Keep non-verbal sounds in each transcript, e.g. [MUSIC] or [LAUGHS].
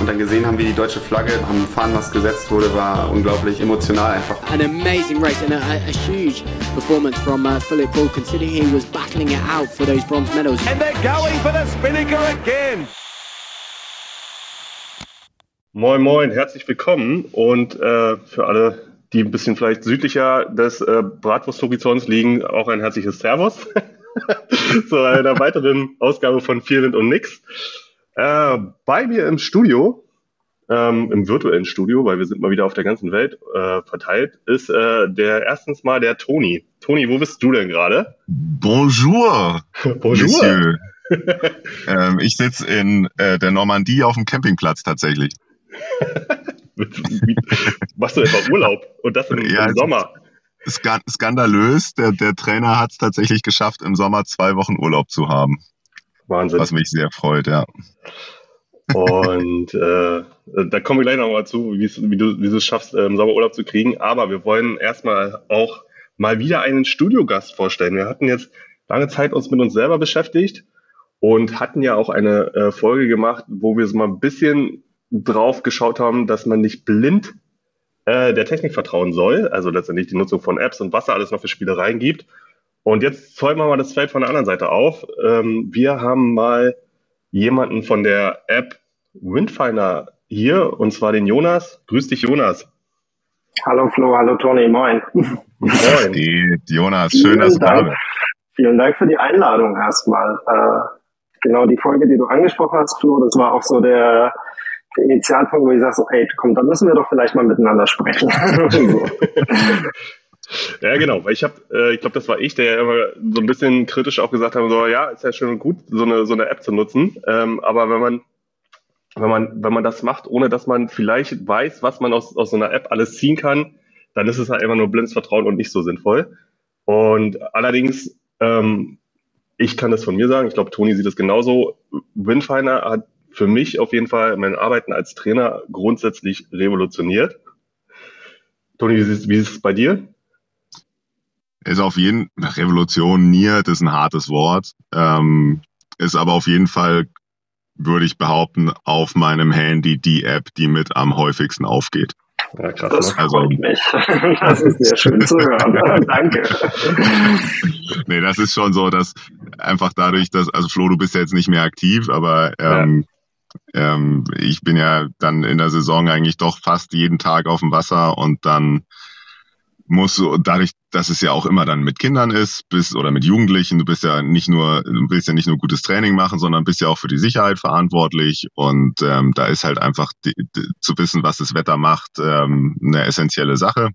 und dann gesehen haben, wie die deutsche Flagge am Fahnenmast gesetzt wurde, war unglaublich emotional einfach. An amazing race and a, a, huge performance from uh, Philip Bull, considering he was battling it out for those bronze medals. And they're going for the Spinnaker again. Moin Moin, herzlich willkommen und äh, für alle, die ein bisschen vielleicht südlicher des äh, Bratwursthorizonts liegen, auch ein herzliches Servus [LAUGHS] zu einer weiteren Ausgabe von Viel und Nix. Äh, bei mir im Studio, ähm, im virtuellen Studio, weil wir sind mal wieder auf der ganzen Welt äh, verteilt, ist äh, der erstens mal der Toni. Toni, wo bist du denn gerade? Bonjour, Bonjour. [LAUGHS] Ähm, ich sitze in äh, der Normandie auf dem Campingplatz tatsächlich. [LAUGHS] Machst du etwa Urlaub? Und das im, Ja, im Sommer? Ska skandalös, der, der Trainer hat es tatsächlich geschafft, im Sommer zwei Wochen Urlaub zu haben, Wahnsinn. was mich sehr freut, ja. Und äh, da kommen wir gleich nochmal zu, wie du, wie du es schaffst, äh, im Sommer Urlaub zu kriegen. Aber wir wollen erstmal auch mal wieder einen Studiogast vorstellen. Wir hatten jetzt lange Zeit uns mit uns selber beschäftigt und hatten ja auch eine äh, Folge gemacht, wo wir so mal ein bisschen drauf geschaut haben, dass man nicht blind äh, der Technik vertrauen soll. Also letztendlich die Nutzung von Apps und was da alles noch für Spielereien gibt. Und jetzt zäumen wir mal das Feld von der anderen Seite auf. Ähm, wir haben mal jemanden von der App Windfinder hier, und zwar den Jonas. Grüß dich, Jonas. Hallo Flo, hallo Toni, moin. Moin. [LAUGHS] Geht, Jonas, schön, dass du da bist. Vielen Dank für die Einladung erstmal. Äh, genau die Folge, die du angesprochen hast, Flo, das war auch so der, der Initialpunkt, wo ich sage, so, ey, komm, da müssen wir doch vielleicht mal miteinander sprechen. [LAUGHS] [LAUGHS] so. Ja, genau, weil ich habe, äh, ich glaube, das war ich, der ja immer so ein bisschen kritisch auch gesagt hat, so, ja, ist ja schön und gut, so eine, so eine App zu nutzen, ähm, aber wenn man, wenn man, wenn man das macht, ohne dass man vielleicht weiß, was man aus, aus so einer App alles ziehen kann, dann ist es halt immer nur blindes Vertrauen und nicht so sinnvoll. Und allerdings, ähm, ich kann das von mir sagen, ich glaube, Toni sieht es genauso. Windfinder hat für mich auf jeden Fall mein Arbeiten als Trainer grundsätzlich revolutioniert. Toni, wie ist, wie ist es bei dir? Ist auf jeden revolutioniert ist ein hartes Wort. Ähm, ist aber auf jeden Fall, würde ich behaupten, auf meinem Handy die App, die mit am häufigsten aufgeht. Ja, krass. Das Ne? Also- freut mich. [LAUGHS] Das ist sehr schön zu hören. [LAUGHS] Danke. Nee, das ist schon so, dass einfach dadurch, dass, also Flo, du bist ja jetzt nicht mehr aktiv, aber ähm, ähm, ich bin ja dann in der Saison eigentlich doch fast jeden Tag auf dem Wasser und dann musst du, dadurch, dass es ja auch immer dann mit Kindern ist, bist, oder mit Jugendlichen, du bist ja nicht nur, du willst ja nicht nur gutes Training machen, sondern bist ja auch für die Sicherheit verantwortlich und ähm, da ist halt einfach die, die, zu wissen, was das Wetter macht, ähm, eine essentielle Sache.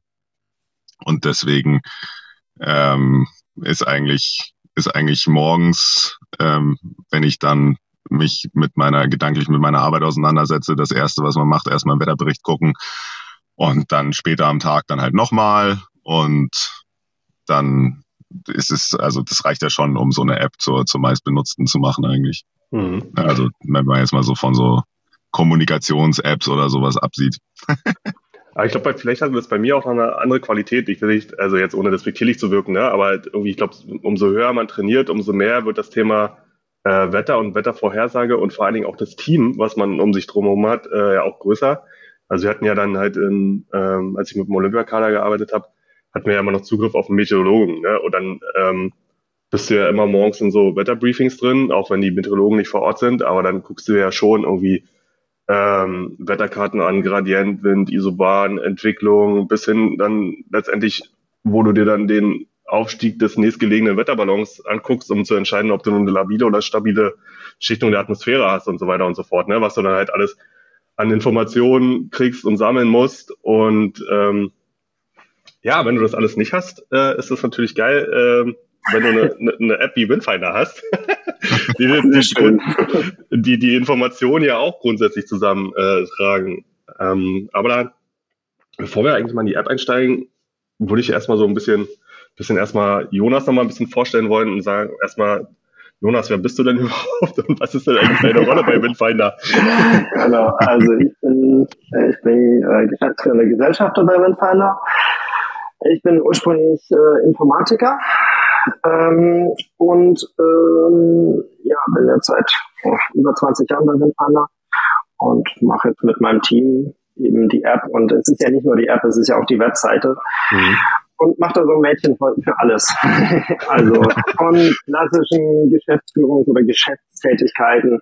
Und deswegen ähm, ist eigentlich ist eigentlich morgens, ähm, wenn ich dann mich mit meiner gedanklich mit meiner Arbeit auseinandersetze, das erste, was man macht, erstmal einen Wetterbericht gucken und dann später am Tag dann halt nochmal und dann ist es, also das reicht ja schon, um so eine App zur, zur meistbenutzten zu machen eigentlich. Mhm. Also wenn man jetzt mal so von so Kommunikations-Apps oder sowas absieht. [LAUGHS] Aber ich glaube, vielleicht hat das bei mir auch noch eine andere Qualität. Ich will nicht, also jetzt ohne despektierlich zu wirken, ne? aber halt irgendwie, ich glaube, umso höher man trainiert, umso mehr wird das Thema äh, Wetter und Wettervorhersage und vor allen Dingen auch das Team, was man um sich drumherum hat, äh, ja auch größer. Also wir hatten ja dann halt, in, ähm, als ich mit dem Olympiakader gearbeitet habe, hatten wir ja immer noch Zugriff auf einen Meteorologen. Ne? Und dann ähm, bist du ja immer morgens in so Wetterbriefings drin, auch wenn die Meteorologen nicht vor Ort sind, aber dann guckst du ja schon irgendwie ähm, Wetterkarten an, Gradient, Wind, Isobahn, Entwicklung, bis hin dann letztendlich, wo du dir dann den Aufstieg des nächstgelegenen Wetterballons anguckst, um zu entscheiden, ob du nun eine labile oder stabile Schichtung der Atmosphäre hast und so weiter und so fort, ne? was du dann halt alles an Informationen kriegst und sammeln musst. Und ähm, ja, wenn du das alles nicht hast, äh, ist das natürlich geil, ähm, wenn du eine, eine, [LAUGHS] eine App wie Windfinder hast, [LAUGHS] die, die, die die Informationen ja auch grundsätzlich zusammentragen. Äh, tragen. ähm, aber da, bevor wir eigentlich mal in die App einsteigen, würde ich erstmal so ein bisschen, bisschen erstmal Jonas nochmal ein bisschen vorstellen wollen und sagen, erstmal, Jonas, wer bist du denn [LAUGHS] überhaupt und was ist denn eigentlich deine Rolle bei Windfinder? genau, also ich bin, ich bin äh, geschäftsführender Gesellschafter bei Windfinder. Ich bin ursprünglich äh, Informatiker ähm, und ähm, ja, bin jetzt seit oh, über 20 Jahren bei Windfinder und mache jetzt mit meinem Team eben die App und es ist ja nicht nur die App, es ist ja auch die Webseite. Mhm und macht da so ein Mädchen für alles. [LAUGHS] also von klassischen Geschäftsführungs- oder Geschäftstätigkeiten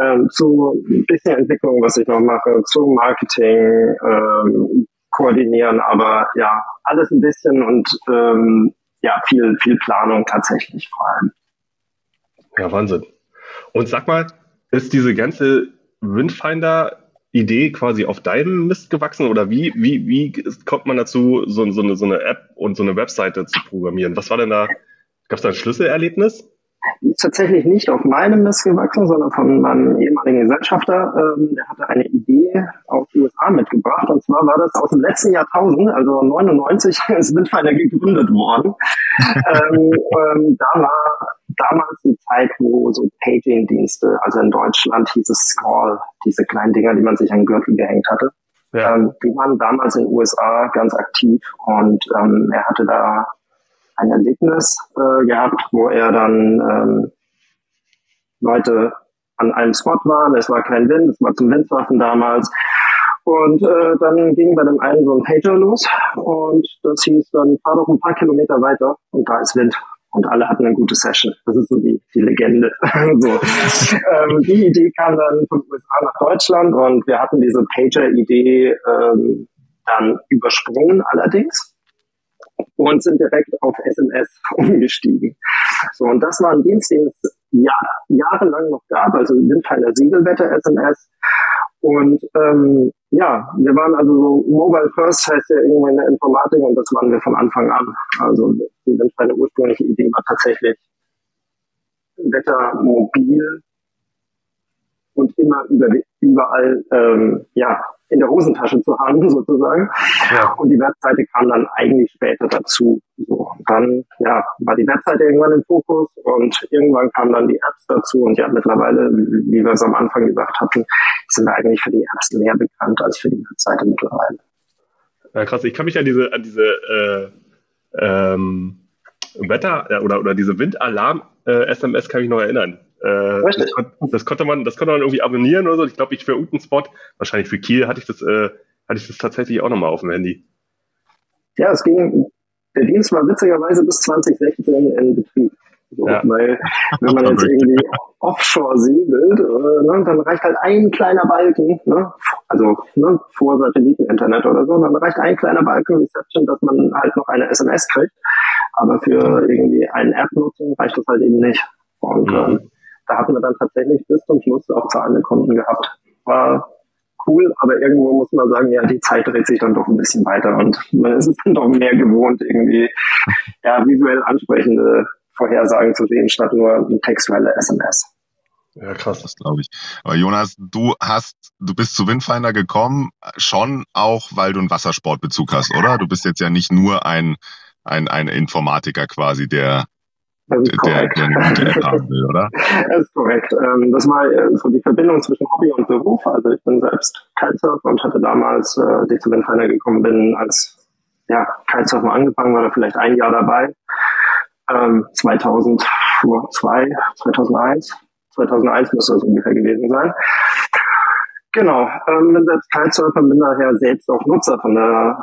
ähm, zu ein bisschen Entwicklung, was ich noch mache, zu Marketing, ähm, koordinieren, aber ja, alles ein bisschen und ähm, ja, viel, viel Planung tatsächlich vor allem. Ja, Wahnsinn. Und sag mal, ist diese ganze Windfinder Idee quasi auf deinem Mist gewachsen oder wie, wie, wie kommt man dazu, so, so, eine, so eine App und so eine Webseite zu programmieren? Was war denn da? Gab es da ein Schlüsselerlebnis? Die ist tatsächlich nicht auf meinem Mist gewachsen, sondern von meinem ehemaligen Gesellschafter. Ähm, der hatte eine Idee aus den USA mitgebracht. Und zwar war das aus dem letzten Jahrtausend, also 99 ist Windfinder gegründet worden. [LAUGHS] ähm, ähm, da war damals die Zeit, wo so Paging-Dienste, also in Deutschland hieß es Scroll, diese kleinen Dinger, die man sich an den Gürtel gehängt hatte. Ja. Ähm, die waren damals in den USA ganz aktiv und ähm, er hatte da ein Erlebnis äh, gehabt, wo er dann ähm, Leute an einem Spot waren, es war kein Wind, es war zum Windsurfen damals. Und äh, dann ging bei dem einen so ein Pager los und das hieß dann, fahr doch ein paar Kilometer weiter und da ist Wind und alle hatten eine gute Session. Das ist so die, die Legende. [LAUGHS] so. ähm, die Idee kam dann von USA nach Deutschland und wir hatten diese Pager-Idee ähm, dann übersprungen allerdings und sind direkt auf SMS [LAUGHS] umgestiegen. So, und das war ein Dienst, den es Jahr, jahrelang noch gab, also Windpfeiler Segelwetter-SMS. Und ähm, ja, wir waren also so Mobile First heißt ja irgendwo in der Informatik und das waren wir von Anfang an. Also die Windpfeiler ursprüngliche Idee war tatsächlich Wetter mobil und immer über, überall ähm, ja, in der Hosentasche zu haben, [LAUGHS] sozusagen. Ja. Und die Webseite kam dann eigentlich später dazu. So, dann ja, war die Webseite irgendwann im Fokus und irgendwann kamen dann die Apps dazu. Und ja, mittlerweile, wie wir es am Anfang gesagt hatten, sind wir eigentlich für die Apps mehr bekannt als für die Webseite mittlerweile. Ja, krass, ich kann mich an diese, an diese äh, ähm, Wetter- äh, oder, oder diese Windalarm-SMS äh, kann ich noch erinnern. Äh, das, das, konnte man, das konnte man irgendwie abonnieren oder so. Ich glaube, ich für irgendeinen Spot, wahrscheinlich für Kiel, hatte ich das, äh, hatte ich das tatsächlich auch nochmal auf dem Handy. Ja, es ging, der Dienst war witzigerweise bis 2016 in Betrieb. So, ja. Weil wenn man [LAUGHS] jetzt irgendwie offshore segelt, äh, ne, dann reicht halt ein kleiner Balken, ne, also ne, vor Satelliteninternet oder so, dann reicht ein kleiner Balken Reception, dass man halt noch eine SMS kriegt. Aber für irgendwie eine App-Nutzung reicht das halt eben nicht. Und mhm. ähm, da hatten wir dann tatsächlich bis zum Schluss auch zahlende Kunden gehabt. War cool, aber irgendwo muss man sagen, ja, die Zeit dreht sich dann doch ein bisschen weiter und man ist es dann doch mehr gewohnt, irgendwie ja, visuell ansprechende Vorhersagen zu sehen, statt nur textuelle SMS. Ja, krass. Das glaube ich. Aber Jonas, du hast, du bist zu Windfinder gekommen, schon auch, weil du einen Wassersportbezug hast, oder? Du bist jetzt ja nicht nur ein, ein, ein Informatiker quasi, der das ist korrekt. Der, der, der haben will, oder? [LAUGHS] Das ist korrekt. Ähm, das war äh, so die Verbindung zwischen Hobby und Beruf. Also ich bin selbst Kitesurfer und hatte damals, äh, als ich zu Windfinder gekommen bin, als ja, Kitesurfen angefangen, war da vielleicht ein Jahr dabei. Ähm, 2002, 2001, 2001 müsste das ungefähr gewesen sein. Genau, ähm, bin selbst Kitesurfer, bin daher selbst auch Nutzer von der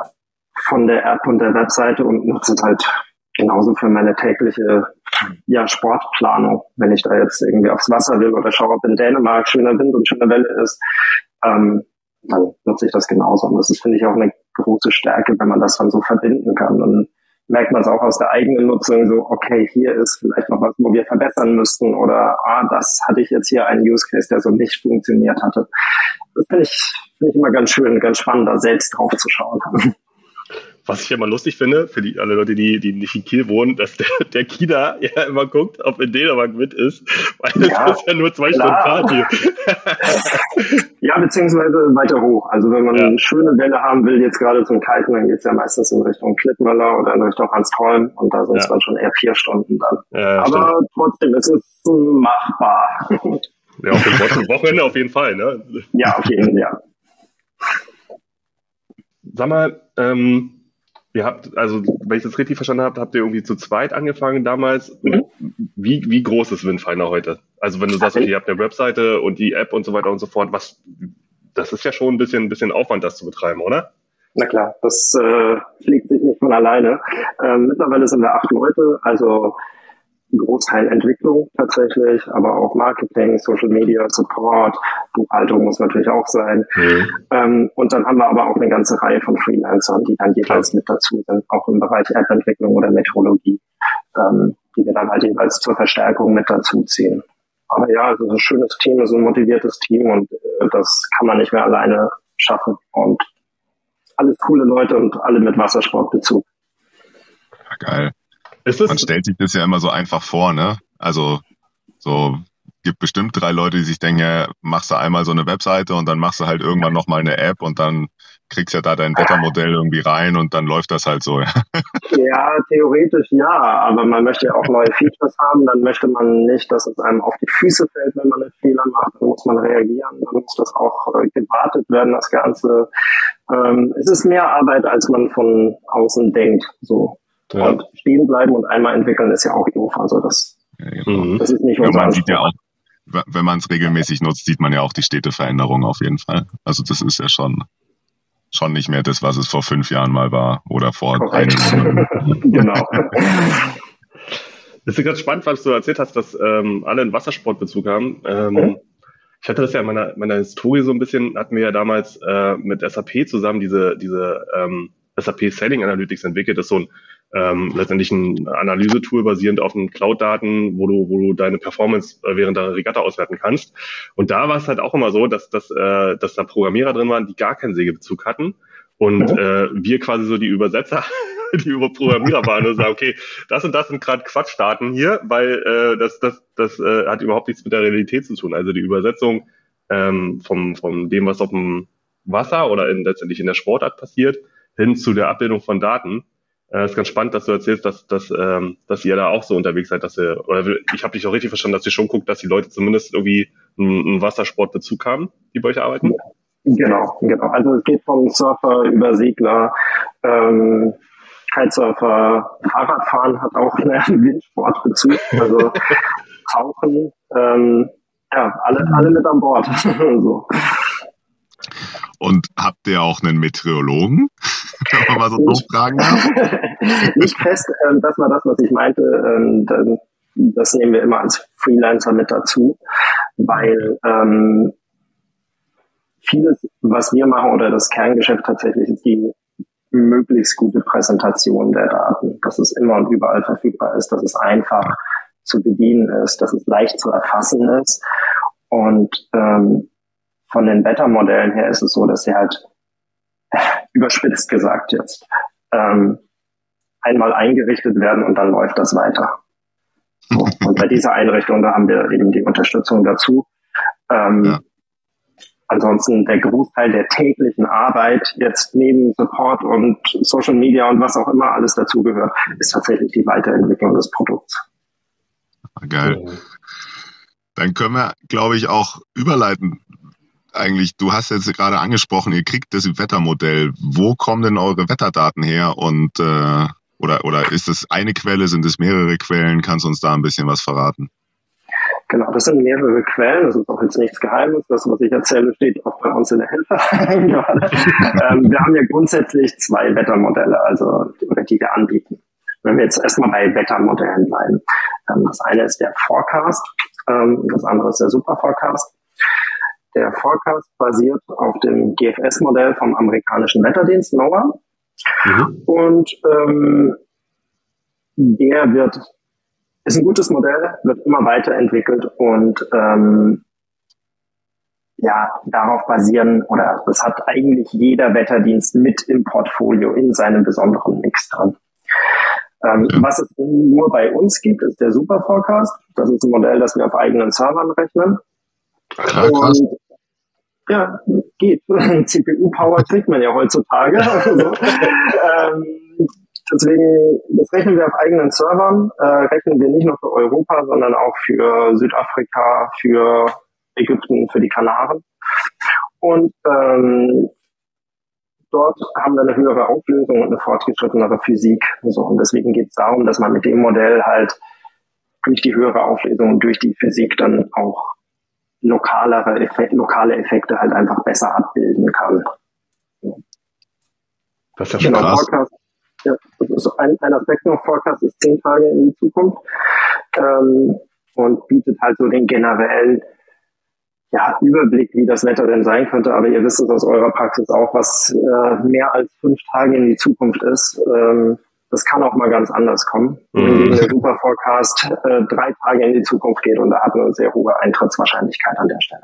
von der App und der Webseite und nutze es halt genauso für meine tägliche ja, Sportplanung. Wenn ich da jetzt irgendwie aufs Wasser will oder schaue, ob in Dänemark schöner Wind und schöne Welle ist, ähm, dann nutze ich das genauso. Und das ist, finde ich, auch eine große Stärke, wenn man das dann so verbinden kann. Und merkt man es auch aus der eigenen Nutzung so, okay, hier ist vielleicht noch was, wo wir verbessern müssten oder ah, das hatte ich jetzt hier einen Use Case, der so nicht funktioniert hatte. Das finde ich, finde ich immer ganz schön, ganz spannend, da selbst drauf zu schauen. Was ich immer lustig finde, für die, alle Leute, die, die nicht in Kiel wohnen, dass der, der Kida ja immer guckt, ob in Dänemark mit ist, weil Ja, das ist ja nur zwei klar. Stunden Fahrt hier. [LAUGHS] Ja, beziehungsweise weiter hoch. Also wenn man Ja. eine schöne Welle haben will, jetzt gerade zum Kiten, dann geht's ja meistens in Richtung Klittmöller oder in Richtung Hanstholm und da sind es Ja. dann schon eher vier Stunden dann. Ja, stimmt. Aber trotzdem, es ist machbar. [LAUGHS] ja, auf dem Wochen- Wochenende auf jeden Fall, ne? ja, auf jeden Fall, ja. Sag mal, ähm, ihr habt, also wenn ich das richtig verstanden habe, habt ihr irgendwie zu zweit angefangen damals. Wie, wie groß ist Windfinder heute? Also wenn du sagst, okay, ihr habt eine Webseite und die App und so weiter und so fort, was, das ist ja schon ein bisschen, ein bisschen Aufwand, das zu betreiben, oder? Na klar, das äh, fliegt sich nicht von alleine. Ähm, mittlerweile sind wir acht Leute, also Großteil Entwicklung tatsächlich, aber auch Marketing, Social Media, Support, Buchhaltung muss natürlich auch sein. Ähm, und dann haben wir aber auch eine ganze Reihe von Freelancern, die dann jeweils mit dazu sind, auch im Bereich App-Entwicklung oder Metrologie, ähm, die wir dann halt jeweils zur Verstärkung mit dazu ziehen. Aber ja, es ist ein schönes Team, es ist ein motiviertes Team und äh, das kann man nicht mehr alleine schaffen. Und alles coole Leute und alle mit Wassersportbezug. Geil. Man stellt sich das ja immer so einfach vor, ne? Also so gibt bestimmt drei Leute, die sich denken, ja, machst du einmal so eine Webseite und dann machst du halt irgendwann nochmal eine App und dann kriegst ja da dein Wettermodell irgendwie rein und dann läuft das halt so. Ja. Ja, theoretisch ja, aber man möchte ja auch neue Features haben, dann möchte man nicht, dass es einem auf die Füße fällt, wenn man einen Fehler macht, dann muss man reagieren, dann muss das auch äh, gewartet werden, das Ganze. Ähm, es ist mehr Arbeit, als man von außen denkt, so. Ja. Und stehen bleiben und einmal entwickeln ist ja auch doof, also das, Mhm. das ist nicht Ja, unser man sieht ja auch, wenn man es regelmäßig nutzt, sieht man ja auch die stete Veränderung auf jeden Fall. Also das ist ja schon, schon nicht mehr das, was es vor fünf Jahren mal war oder vor Korrekt. einem Monat. [LAUGHS] genau. Das ist ganz spannend, was du erzählt hast, dass ähm, alle einen Wassersportbezug haben. Ähm, Ich hatte das ja in meiner, meiner Historie so ein bisschen, hatten wir ja damals äh, mit SAP zusammen diese, diese ähm, SAP Selling Analytics entwickelt. Das ist so ein ähm, letztendlich ein Analysetool basierend auf den Cloud-Daten, wo du, wo du deine Performance äh, während der Regatta auswerten kannst. Und da war es halt auch immer so, dass, dass, äh, dass da Programmierer drin waren, die gar keinen Segelbezug hatten. Und äh, wir quasi so die Übersetzer, [LAUGHS] die über Programmierer waren und sagen, okay, das und das sind gerade Quatschdaten hier, weil äh, das, das, das äh, hat überhaupt nichts mit der Realität zu tun. Also die Übersetzung ähm, vom, vom dem, was auf dem Wasser oder in, letztendlich in der Sportart passiert, hin zu der Abbildung von Daten. Äh, ist ganz spannend, dass du erzählst, dass, dass, ähm, dass ihr da auch so unterwegs seid, dass ihr, oder ich habe dich auch richtig verstanden, dass ihr schon guckt, dass die Leute zumindest irgendwie einen, einen Wassersportbezug haben, die bei euch arbeiten. Genau, genau. Also es geht vom Surfer über Segler, ähm, Kitesurfer, Fahrradfahren hat auch [LAUGHS] einen Windsportbezug, also [LAUGHS] Tauchen, ähm, ja, alle, alle mit an Bord. [LAUGHS] so. Und habt ihr auch einen Meteorologen? [LAUGHS] Wenn man mal so doof fragen darf. [LAUGHS] Nicht fest, ähm, das war das, was ich meinte. Ähm, das nehmen wir immer als Freelancer mit dazu, weil ähm, vieles, was wir machen oder das Kerngeschäft tatsächlich ist die möglichst gute Präsentation der Daten, dass es immer und überall verfügbar ist, dass es einfach zu bedienen ist, dass es leicht zu erfassen ist. Und ähm, von den Wettermodellen her ist es so, dass sie halt [LAUGHS] überspitzt gesagt jetzt ähm, einmal eingerichtet werden und dann läuft das weiter. So. Und bei dieser Einrichtung, da haben wir eben die Unterstützung dazu. Ähm, Ja. Ansonsten der Großteil der täglichen Arbeit jetzt neben Support und Social Media und was auch immer alles dazugehört, ist tatsächlich die Weiterentwicklung des Produkts. Geil. Dann können wir, glaube ich, auch überleiten. Eigentlich, du hast jetzt gerade angesprochen, ihr kriegt das Wettermodell. Wo kommen denn eure Wetterdaten her? Und äh, oder oder ist es eine Quelle? Sind es mehrere Quellen? Kannst du uns da ein bisschen was verraten? Genau, das sind mehrere Quellen, das ist auch jetzt nichts Geheimes. Das, was ich erzähle, steht auch bei uns in der Hilfe [LAUGHS] ähm, wir haben ja grundsätzlich zwei Wettermodelle, also die wir anbieten. Wenn wir jetzt erstmal bei Wettermodellen bleiben. Ähm, das eine ist der Forecast, ähm, das andere ist der Super Forecast. Der Forecast basiert auf dem GFS-Modell vom amerikanischen Wetterdienst NOAA. Mhm. Und ähm, der wird ist ein gutes Modell, wird immer weiterentwickelt und ähm, ja darauf basieren oder das hat eigentlich jeder Wetterdienst mit im Portfolio in seinem besonderen Mix drin. Ähm, was es nur bei uns gibt, ist der Super Forecast. Das ist ein Modell, das wir auf eigenen Servern rechnen. Krass. Und ja, geht. [LAUGHS] CPU-Power kriegt man ja heutzutage. [LAUGHS] Also, ähm, deswegen, das rechnen wir auf eigenen Servern, äh, rechnen wir nicht nur für Europa, sondern auch für Südafrika, für Ägypten, für die Kanaren. Und ähm, dort haben wir eine höhere Auflösung und eine fortgeschrittenere Physik. So, und deswegen geht es darum, dass man mit dem Modell halt durch die höhere Auflösung und durch die Physik dann auch lokalere Effek lokale Effekte halt einfach besser abbilden kann. Das ist ja schon Genau, krass. Forecast, ja, das ist ein, ein Aspekt noch, Forecast ist zehn Tage in die Zukunft ähm, und bietet halt so den generellen ja, Überblick, wie das Wetter denn sein könnte. Aber ihr wisst es aus eurer Praxis auch, was äh, mehr als fünf Tage in die Zukunft ist. Ähm, das kann auch mal ganz anders kommen. Wenn der Super Forecast äh, drei Tage in die Zukunft geht und da hat eine sehr hohe Eintrittswahrscheinlichkeit an der Stelle.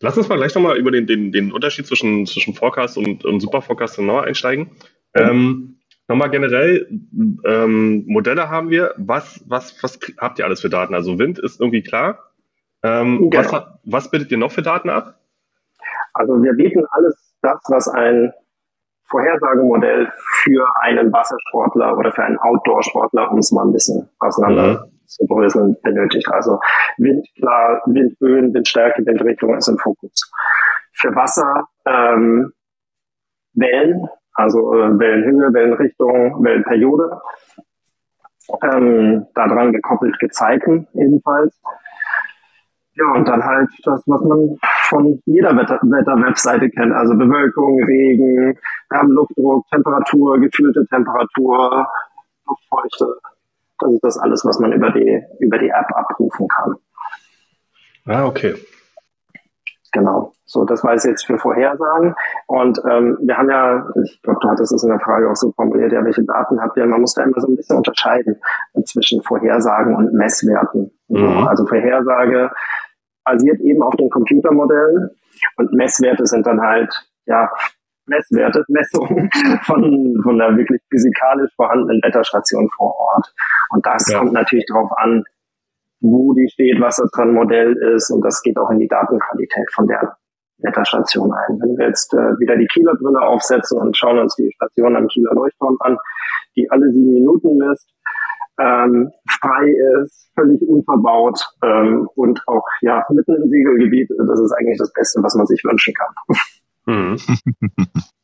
Lass uns mal gleich nochmal über den, den, den Unterschied zwischen, zwischen Forecast und, und Super Forecast genauer einsteigen. Ähm, nochmal generell, ähm, Modelle haben wir. Was, was, was habt ihr alles für Daten? Also Wind ist irgendwie klar. Ähm, Genau. was, was bildet ihr noch für Daten ab? Also wir bieten alles das, was ein Vorhersagemodell für einen Wassersportler oder für einen Outdoor-Sportler, um es mal ein bisschen auseinander zu bröseln, benötigt. Also Wind, klar, Windböen, Windstärke, Windrichtung ist im Fokus. Für Wasser ähm, Wellen, also äh, Wellenhöhe, Wellenrichtung, Wellenperiode. Ähm, daran gekoppelt Gezeiten ebenfalls. Ja, und dann halt das, was man von jeder Wetter- Wetter-Webseite kennt. Also Bewölkung, Regen, wir haben Luftdruck, Temperatur, gefühlte Temperatur, Luftfeuchte. Das ist das alles, was man über die, über die App abrufen kann. Ah, okay. Genau. So, das war es jetzt für Vorhersagen. Und ähm, wir haben ja, ich glaube, du hattest es in der Frage auch so formuliert, ja, welche Daten habt ihr? Man muss da immer so ein bisschen unterscheiden zwischen Vorhersagen und Messwerten. Mhm. Also Vorhersage basiert eben auf den Computermodellen und Messwerte sind dann halt, ja, Messwerte, [LAUGHS] Messungen von, von einer wirklich physikalisch vorhandenen Wetterstation vor Ort. Und das Ja. kommt natürlich darauf an, wo die steht, was das für ein Modell ist und das geht auch in die Datenqualität von der Wetterstation ein. Wenn wir jetzt äh, wieder die Kieler Brille aufsetzen und schauen uns die Station am Kieler Leuchtturm an, die alle sieben Minuten misst, ähm, frei ist, völlig unverbaut ähm, und auch ja mitten im Siegelgebiet, das ist eigentlich das Beste, was man sich wünschen kann. Mhm. [LAUGHS]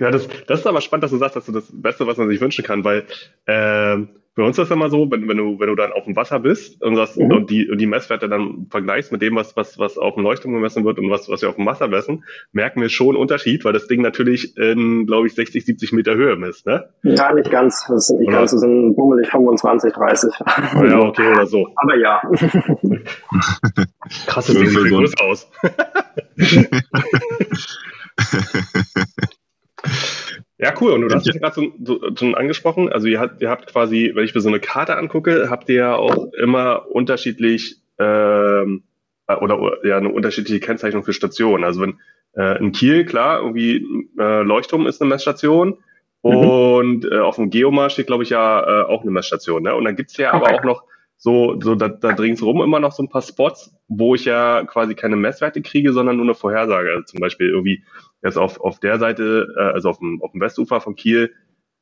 Ja, das, das ist aber spannend, dass du sagst, dass du das Beste, was man sich wünschen kann, weil ähm, bei uns ist das immer so, wenn, wenn du wenn du dann auf dem Wasser bist und, das, Mhm. und die und die Messwerte dann vergleichst mit dem, was was was auf dem Leuchtturm gemessen wird und was was wir auf dem Wasser messen, merken wir schon einen Unterschied, weil das Ding natürlich in, glaube ich, 60, 70 Meter Höhe misst, ne? Ja, nicht ganz, das sind nicht Oder? ganz, das sind bummelig 25, 30. Ja, okay, oder so. Aber ja. [LAUGHS] Krass, das Ding sieht so größer aus. [LAUGHS] [LAUGHS] Ja, cool. Und du hast es gerade so, so, schon angesprochen. Also ihr habt, ihr habt quasi, wenn ich mir so eine Karte angucke, habt ihr ja auch immer unterschiedlich ähm, äh, oder ja eine unterschiedliche Kennzeichnung für Stationen. Also wenn äh, in Kiel, klar, irgendwie äh, Leuchtturm ist eine Messstation und äh, auf dem Geomar steht, glaube ich, ja äh, auch eine Messstation. Ne? Und dann gibt's ja aber auch noch so, so da, da ringsrum immer noch so ein paar Spots, wo ich ja quasi keine Messwerte kriege, sondern nur eine Vorhersage. Also zum Beispiel irgendwie jetzt auf, auf der Seite, äh, also auf dem, auf dem Westufer von Kiel,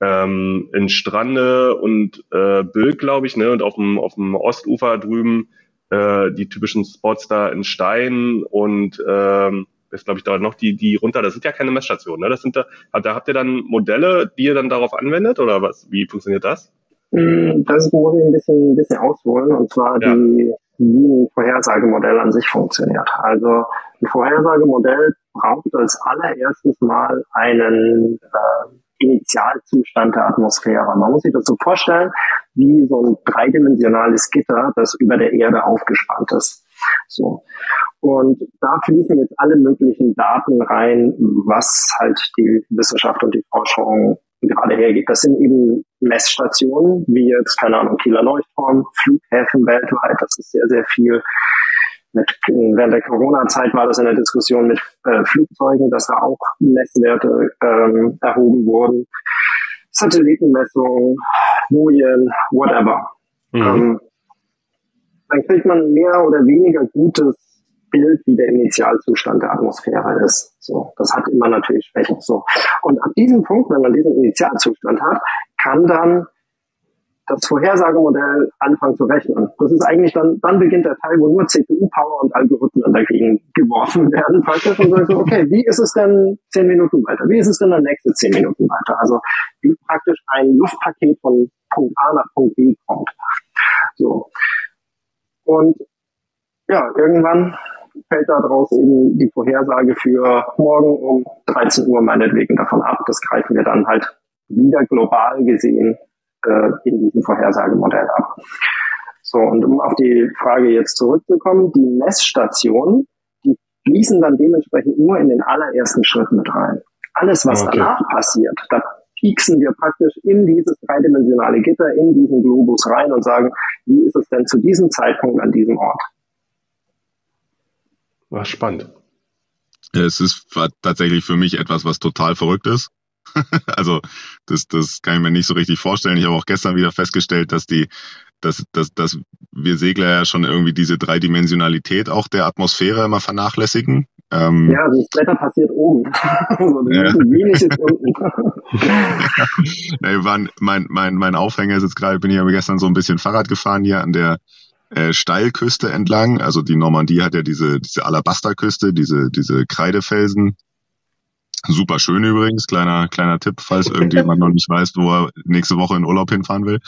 ähm, in Strande und äh, Bülk, glaube ich, ne, und auf dem, auf dem Ostufer drüben äh, die typischen Spots da in Stein und ähm, ist, glaube ich, da noch die, die runter, das sind ja keine Messstationen, ne? Das sind da, da habt ihr dann Modelle, die ihr dann darauf anwendet oder was? Wie funktioniert das? Mm, Das muss ich ein bisschen, ein bisschen ausholen, und zwar Ja. die, wie ein Vorhersagemodell an sich funktioniert. Also ein Vorhersagemodell braucht als allererstes mal einen äh, Initialzustand der Atmosphäre. Man muss sich das so vorstellen, wie so ein dreidimensionales Gitter, das über der Erde aufgespannt ist. So. Und da fließen jetzt alle möglichen Daten rein, was halt die Wissenschaft und die Forschung gerade hergibt. Das sind eben Messstationen, wie jetzt, keine Ahnung, Kieler Leuchtturm, Flughäfen weltweit, das ist sehr, sehr viel. mit, während der Corona-Zeit war das in der Diskussion mit äh, Flugzeugen, dass da auch Messwerte ähm, erhoben wurden. Satellitenmessungen, Bojen, whatever. Mhm. Ähm, dann kriegt man mehr oder weniger gutes Bild, wie der Initialzustand der Atmosphäre ist. So, das hat immer natürlich Schwächen. So. Und ab diesem Punkt, wenn man diesen Initialzustand hat, kann dann das Vorhersagemodell anfangen zu rechnen. Das ist eigentlich dann, dann beginnt der Teil, wo nur CPU-Power und Algorithmen dagegen geworfen werden praktisch und sagen okay, wie ist es denn zehn Minuten weiter? Wie ist es denn dann nächste zehn Minuten weiter? Also wie praktisch ein Luftpaket von Punkt A nach Punkt B kommt. So. Und ja, irgendwann fällt daraus eben die Vorhersage für morgen um 13 Uhr meinetwegen davon ab. Das greifen wir dann halt wieder global gesehen äh, in diesem Vorhersagemodell ab. So, und um auf die Frage jetzt zurückzukommen, die Messstationen, die fließen dann dementsprechend nur in den allerersten Schritt mit rein. Alles, was okay. danach passiert, da pieksen wir praktisch in dieses dreidimensionale Gitter, in diesen Globus rein und sagen, wie ist es denn zu diesem Zeitpunkt an diesem Ort? War spannend. Es ist tatsächlich für mich etwas, was total verrückt ist. [LAUGHS] also das, das kann ich mir nicht so richtig vorstellen. Ich habe auch gestern wieder festgestellt, dass die, dass, dass, dass wir Segler ja schon irgendwie diese Dreidimensionalität auch der Atmosphäre immer vernachlässigen. Ähm, ja, das Wetter passiert oben. [LAUGHS] also ja. wenig ist unten. [LAUGHS] ja, waren, mein, mein, mein Aufhänger ist jetzt gerade, bin ich aber gestern so ein bisschen Fahrrad gefahren hier an der äh, Steilküste entlang. Also die Normandie hat ja diese, diese Alabasterküste, diese, diese Kreidefelsen, Super schön übrigens, kleiner, kleiner Tipp, falls [LAUGHS] irgendjemand noch nicht weiß, wo er nächste Woche in Urlaub hinfahren will.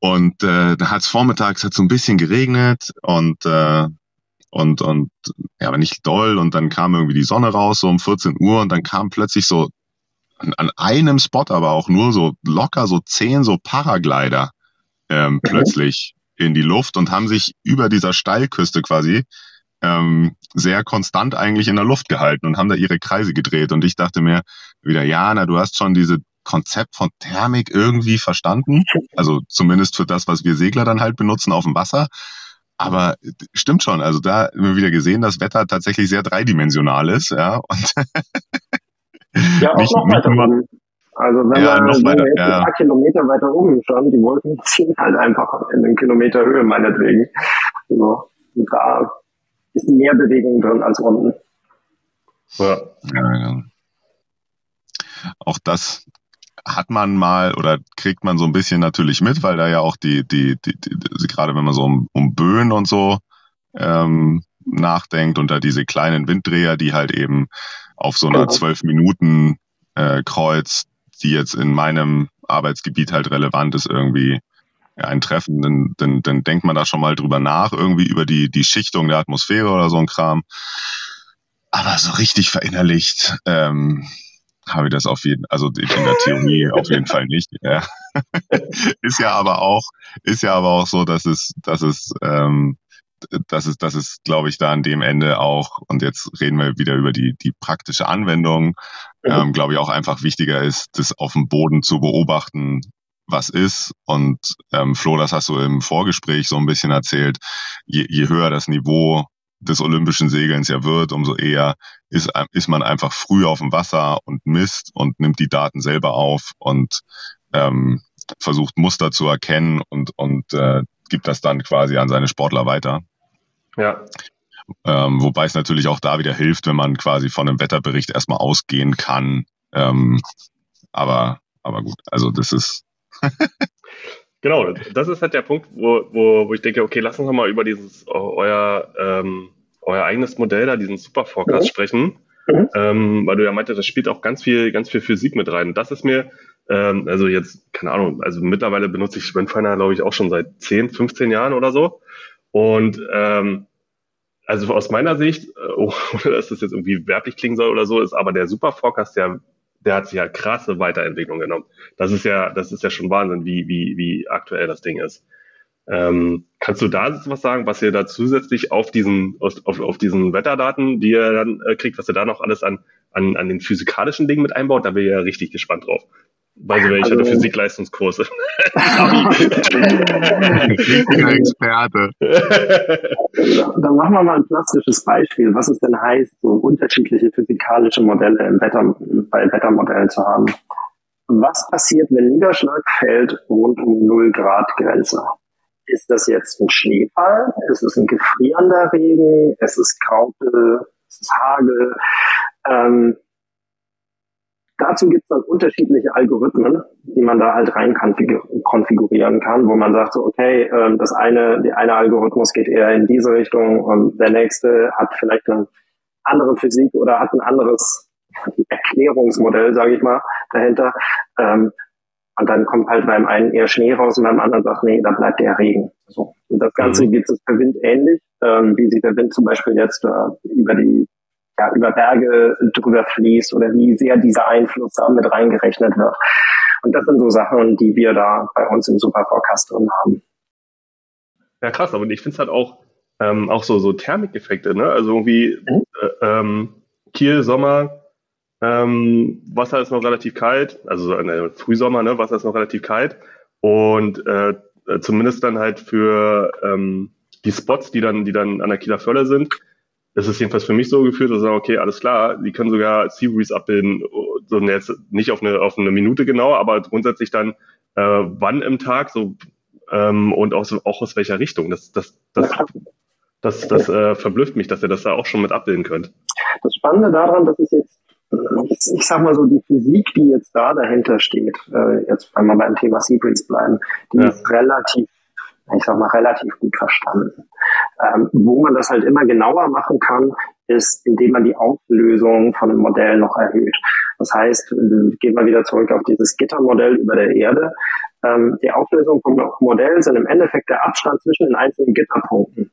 Und äh, da hat es vormittags hat so ein bisschen geregnet und äh, und und ja, aber nicht doll. Und dann kam irgendwie die Sonne raus so um 14 Uhr. Und dann kam plötzlich so an, an einem Spot aber auch nur so locker so zehn so Paraglider ähm, plötzlich in die Luft und haben sich über dieser Steilküste quasi ähm, sehr konstant eigentlich in der Luft gehalten und haben da ihre Kreise gedreht. Und ich dachte mir wieder, ja, na, du hast schon diese Konzept von Thermik irgendwie verstanden. Also zumindest für das, was wir Segler dann halt benutzen auf dem Wasser. Aber stimmt schon, also da haben wir wieder gesehen, dass Wetter tatsächlich sehr dreidimensional ist, ja. Und ja, [LAUGHS] auch nicht, noch weiter. Also wenn ja, man so weiter, ja. ein paar Kilometer weiter oben schon, die Wolken [LAUGHS] ziehen halt einfach in einen Kilometer Höhe meinetwegen. So, und da ist mehr Bewegung drin als unten. Ja. ja. Auch das hat man mal oder kriegt man so ein bisschen natürlich mit, weil da ja auch die, die, die, die, die gerade wenn man so um, um Böen und so ähm, nachdenkt und da diese kleinen Winddreher, die halt eben auf so einer zwölf Minuten äh, Kreuz, die jetzt in meinem Arbeitsgebiet halt relevant ist, irgendwie ein Treffen, dann, dann, dann denkt man da schon mal drüber nach, irgendwie über die, die Schichtung der Atmosphäre oder so ein Kram. Aber so richtig verinnerlicht ähm, habe ich das auf jeden, also in der Theorie [LAUGHS] auf jeden Fall nicht. Ja. [LAUGHS] ist ja aber auch, ist ja aber auch so, dass es, dass es, ähm, dass es, dass es, glaube ich, da an dem Ende auch, und jetzt reden wir wieder über die, die praktische Anwendung, ähm, glaube ich, auch einfach wichtiger ist, das auf dem Boden zu beobachten, was ist. Und ähm, Flo, das hast du im Vorgespräch so ein bisschen erzählt, je, je höher das Niveau des olympischen Segelns ja wird, umso eher ist, ist man einfach früh auf dem Wasser und misst und nimmt die Daten selber auf und ähm, versucht Muster zu erkennen und, und äh, gibt das dann quasi an seine Sportler weiter. Ja. Ähm, wobei es natürlich auch da wieder hilft, wenn man quasi von einem Wetterbericht erstmal ausgehen kann. Ähm, aber, aber gut, also das ist, [LAUGHS] genau, das ist halt der Punkt, wo, wo, wo ich denke, okay, lass uns mal über dieses euer, ähm, euer eigenes Modell da, diesen Super Forecast mhm. sprechen. Mhm. Ähm, weil du ja meintest, das spielt auch ganz viel, ganz viel Physik mit rein. Und das ist mir, ähm, also jetzt, keine Ahnung, also mittlerweile benutze ich Windfinder, glaube ich, auch schon seit 10, 15 Jahren oder so. Und ähm, also aus meiner Sicht, äh, [LAUGHS] ohne dass das jetzt irgendwie werblich klingen soll oder so, ist aber der Super Forecast ja der hat sich ja krasse Weiterentwicklung genommen. Das ist ja, das ist ja schon Wahnsinn, wie, wie, wie aktuell das Ding ist. Ähm, kannst du da was sagen, was ihr da zusätzlich auf diesen, auf, auf diesen Wetterdaten, die ihr dann äh, kriegt, was ihr da noch alles an, an, an den physikalischen Dingen mit einbaut? Da bin ich ja richtig gespannt drauf. By the way, ich Also- hatte Physik-Leistungskurse. Richtiger Experte. [LAUGHS] Dann machen wir mal ein plastisches Beispiel, was es denn heißt, so unterschiedliche physikalische Modelle im Wetter, bei Wettermodellen zu haben. Was passiert, wenn Niederschlag fällt rund um 0 Grad Grenze? Ist das jetzt ein Schneefall? Ist es ein gefrierender Regen? Ist es Graupel? Ist es Hagel? Ähm, dazu gibt es dann unterschiedliche Algorithmen, die man da halt rein konfigur- konfigurieren kann, wo man sagt, so, okay, ähm, das eine, der eine Algorithmus geht eher in diese Richtung und der nächste hat vielleicht eine andere Physik oder hat ein anderes Erklärungsmodell, sage ich mal, dahinter. Ähm, und dann kommt halt beim einen eher Schnee raus und beim anderen sagt, nee, da bleibt eher Regen. So. Und das Ganze gibt es per Wind ähnlich, ähm, wie sich der Wind zum Beispiel jetzt äh, über die ja, über Berge drüber fließt oder wie sehr dieser Einfluss da mit reingerechnet wird. Und das sind so Sachen, die wir da bei uns im Super Forecast drin haben. Ja, krass, aber ich finde es halt auch, ähm, auch so, so Thermikeffekte, ne? Also irgendwie Mhm. äh, ähm, Kiel, Sommer, ähm, Wasser ist noch relativ kalt, also so äh, Frühsommer, ne? Wasser ist noch relativ kalt. Und äh, äh, zumindest dann halt für ähm, die Spots, die dann, die dann an der Kieler Förde sind, das ist jedenfalls für mich so gefühlt, dass ich sage, okay, alles klar, die können sogar Sea Breeze abbilden, so jetzt nicht auf eine, auf eine Minute genau, aber grundsätzlich dann äh, wann im Tag, so ähm, und auch, so, auch aus welcher Richtung. Das, das, das, das, das äh, verblüfft mich, dass ihr das da auch schon mit abbilden könnt. Das Spannende daran, dass es jetzt, ich, sag mal so, die Physik, die jetzt da dahinter steht, äh, jetzt wir beim Thema Seabreeze bleiben, die Ja. ist relativ, ich sag mal, relativ gut verstanden. Ähm, wo man das halt immer genauer machen kann, ist, indem man die Auflösung von einem Modell noch erhöht. Das heißt, äh, gehen wir wieder zurück auf dieses Gittermodell über der Erde. Ähm, die Auflösung vom Modell sind im Endeffekt der Abstand zwischen den einzelnen Gitterpunkten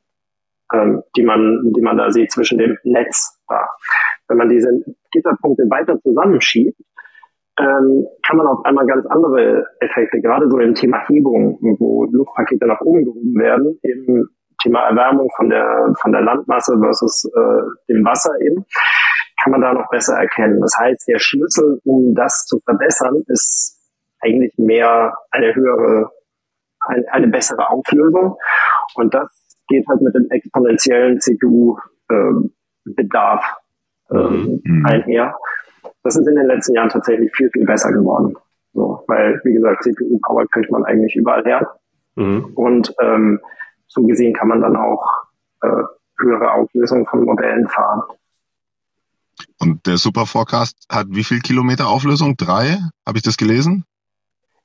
ähm, die man, die man da sieht zwischen dem Netz da. Wenn man diese Gitterpunkte weiter zusammenschiebt, ähm, kann man auf einmal ganz andere Effekte, gerade so im Thema Hebung, wo Luftpakete nach oben gehoben werden, im Thema Erwärmung von der, von der Landmasse versus äh, dem Wasser eben, kann man da noch besser erkennen. Das heißt, der Schlüssel, um das zu verbessern, ist eigentlich mehr eine höhere, eine, eine bessere Auflösung. Und das geht halt mit dem exponentiellen CPU-Bedarf ähm, Mhm. einher. Das ist in den letzten Jahren tatsächlich viel, viel besser geworden. So, weil, wie gesagt, CPU-Power kriegt man eigentlich überall her. Mhm. Und ähm, so gesehen kann man dann auch äh, höhere Auflösungen von Modellen fahren. Und der Super Forecast hat wie viel Kilometer Auflösung? Drei? Habe ich das gelesen?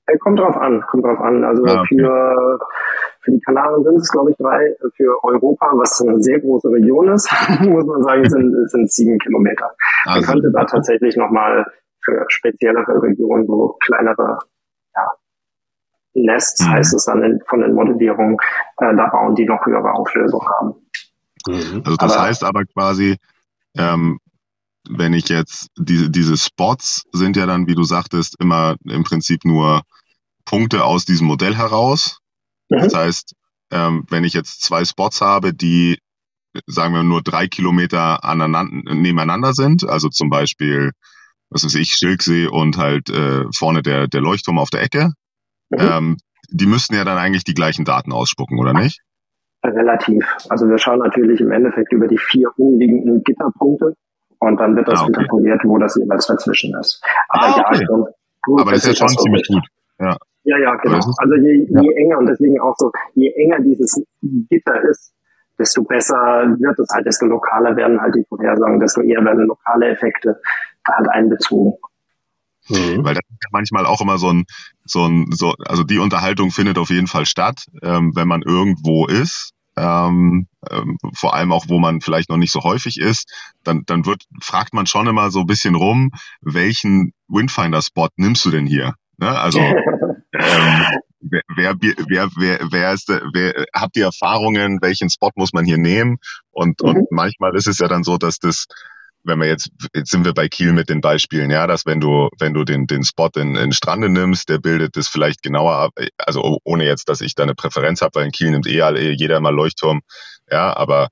Äh, kommt drauf an, kommt drauf an. Also Ah, okay. für, für die Kanaren sind es, glaube ich, drei. Für Europa, was eine sehr große Region ist, [LAUGHS] muss man sagen, sind, sind sieben Kilometer. Man Also, könnte da tatsächlich nochmal für speziellere Regionen, so kleinere ja, Nests, Mhm. heißt es dann in, von den Modellierungen, äh, da bauen die noch höhere Auflösung haben. Mhm. also das aber- heißt aber quasi, ähm, wenn ich jetzt diese, diese Spots sind ja dann, wie du sagtest, immer im Prinzip nur Punkte aus diesem Modell heraus. Mhm. Das heißt, ähm, wenn ich jetzt zwei Spots habe, die, sagen wir, nur drei Kilometer aneinander, nebeneinander sind, also zum Beispiel, was weiß ich, Schilksee und halt äh, vorne der, der Leuchtturm auf der Ecke, Mhm. ähm, die müssten ja dann eigentlich die gleichen Daten ausspucken, oder nicht? Relativ. Also wir schauen natürlich im Endeffekt über die vier umliegenden Gitterpunkte und dann wird das Ah, okay. interpoliert, wo das jeweils dazwischen ist. Aber Ah, ja, okay. schon, Aber ist ja schon ziemlich gut. Ja. Ja, ja, genau. Also je, je enger und deswegen auch so, je enger dieses Gitter ist, desto besser wird es halt, desto lokaler werden halt die Vorhersagen, desto eher werden lokale Effekte da halt einbezogen. Mhm. Weil das ist ja manchmal auch immer so ein, so ein, so, also die Unterhaltung findet auf jeden Fall statt, ähm, wenn man irgendwo ist. Ähm, ähm, vor allem auch, wo man vielleicht noch nicht so häufig ist, dann, dann wird, fragt man schon immer so ein bisschen rum, welchen Windfinder-Spot nimmst du denn hier? Ne? Also [LAUGHS] ähm, wer, wer, wer, wer, wer ist, wer, habt ihr Erfahrungen, welchen Spot muss man hier nehmen? Und, Mhm. und manchmal ist es ja dann so, dass das, wenn wir jetzt, jetzt sind wir bei Kiel mit den Beispielen, ja, dass wenn du, wenn du den, den Spot in, in Strande nimmst, der bildet das vielleicht genauer ab, also oh- ohne jetzt, dass ich da eine Präferenz habe, weil in Kiel nimmt eh alle, jeder mal Leuchtturm, ja, aber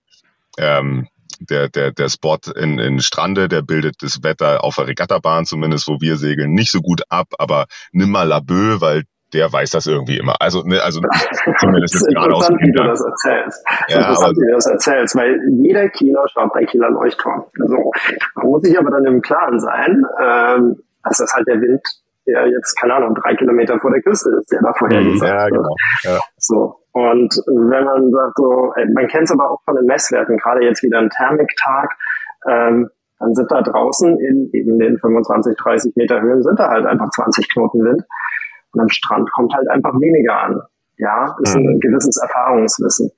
ähm, der, der, der Spot in, in Strande, der bildet das Wetter auf der Regattabahn zumindest, wo wir segeln, nicht so gut ab, aber nimm mal Labö, weil der weiß das irgendwie immer. Also, ne, also [LAUGHS] zumindest ist gerade aus dem wie du das erzählst. Ja, interessant, wie du das erzählst, weil jeder Kieler schaut bei Kieler Leuchtturm. So. Man muss sich aber dann im Klaren sein, ähm, dass das halt der Wind, der jetzt, keine Ahnung, drei Kilometer vor der Küste ist, der da vorhergesagt Ja, wird. genau. Ja. So. Und wenn man sagt so, man kennt es aber auch von den Messwerten, gerade jetzt wieder ein Thermiktag, ähm, dann sind da draußen in eben den 25, 30 Meter Höhen sind da halt einfach 20 Knoten Wind. Und am Strand kommt halt einfach weniger an. Ja, ist ein gewisses Erfahrungswissen.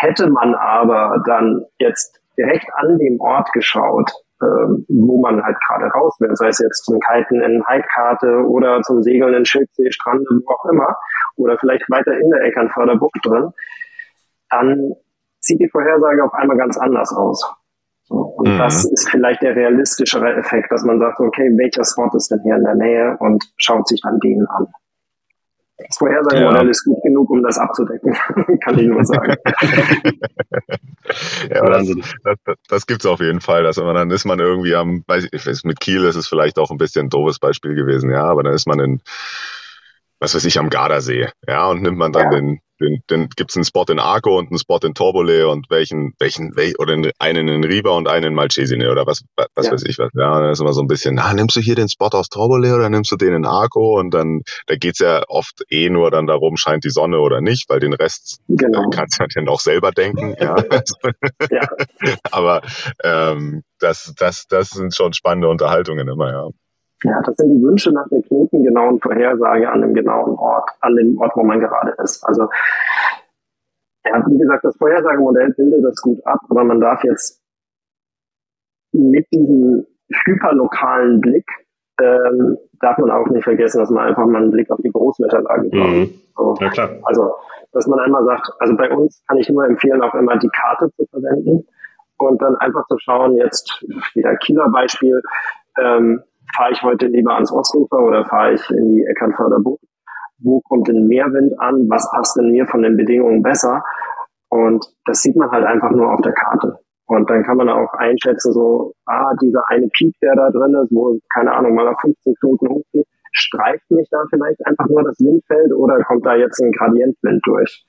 Hätte man aber dann jetzt direkt an dem Ort geschaut, wo man halt gerade raus will, sei es jetzt zum Kiten in Heidkarte oder zum Segeln in Schildsee, Strande, wo auch immer, oder vielleicht weiter in der Eckernförder Bucht drin, dann sieht die Vorhersage auf einmal ganz anders aus. Und Mhm. das ist vielleicht der realistischere Effekt, dass man sagt, okay, welcher Spot ist denn hier in der Nähe und schaut sich dann den an. Das Vorhersagemodell Ja. ist gut genug, um das abzudecken, [LAUGHS] kann ich nur sagen. [LAUGHS] Ja, aber das, das, das, das gibt's auf jeden Fall. Dass man, dann ist man irgendwie am, weiß ich, mit Kiel ist es vielleicht auch ein bisschen ein doofes Beispiel gewesen, ja, aber dann ist man in, was weiß ich, am Gardasee, ja, und nimmt man dann Ja. den, den, den gibt's einen Spot in Arco und einen Spot in Torbole und welchen, welchen, wel, oder einen in Riva und einen in Malcesine oder was, was Ja. weiß ich was. Ja, dann ist immer so ein bisschen, na, nimmst du hier den Spot aus Torbole oder nimmst du den in Arco? Und dann, da geht's ja oft eh nur dann darum, scheint die Sonne oder nicht, weil den Rest Genau. kannst du dann auch selber denken, [LAUGHS] ja. Ja. [LAUGHS] Aber ähm, das, das, das sind schon spannende Unterhaltungen immer, ja. Ja, das sind die Wünsche nach der knotengenauen Vorhersage an dem genauen Ort, an dem Ort, wo man gerade ist. Also, ja, wie gesagt, das Vorhersagemodell bildet das gut ab, aber man darf jetzt mit diesem hyperlokalen Blick, ähm, darf man auch nicht vergessen, dass man einfach mal einen Blick auf die Großwetterlage braucht. Mhm. So. Ja, klar. Also, dass man einmal sagt, also bei uns kann ich nur empfehlen, auch immer die Karte zu verwenden und dann einfach zu schauen, jetzt wieder Kieler Beispiel, ähm, fahre ich heute lieber ans Ostufer oder fahre ich in die Eckernförder Bucht? Wo kommt denn mehr Wind an? Was passt denn mir von den Bedingungen besser? Und das sieht man halt einfach nur auf der Karte. Und dann kann man auch einschätzen, so, ah, dieser eine Peak, der da drin ist, wo, keine Ahnung, mal auf 15 Knoten hochgeht, streift mich da vielleicht einfach nur das Windfeld oder kommt da jetzt ein Gradientwind durch?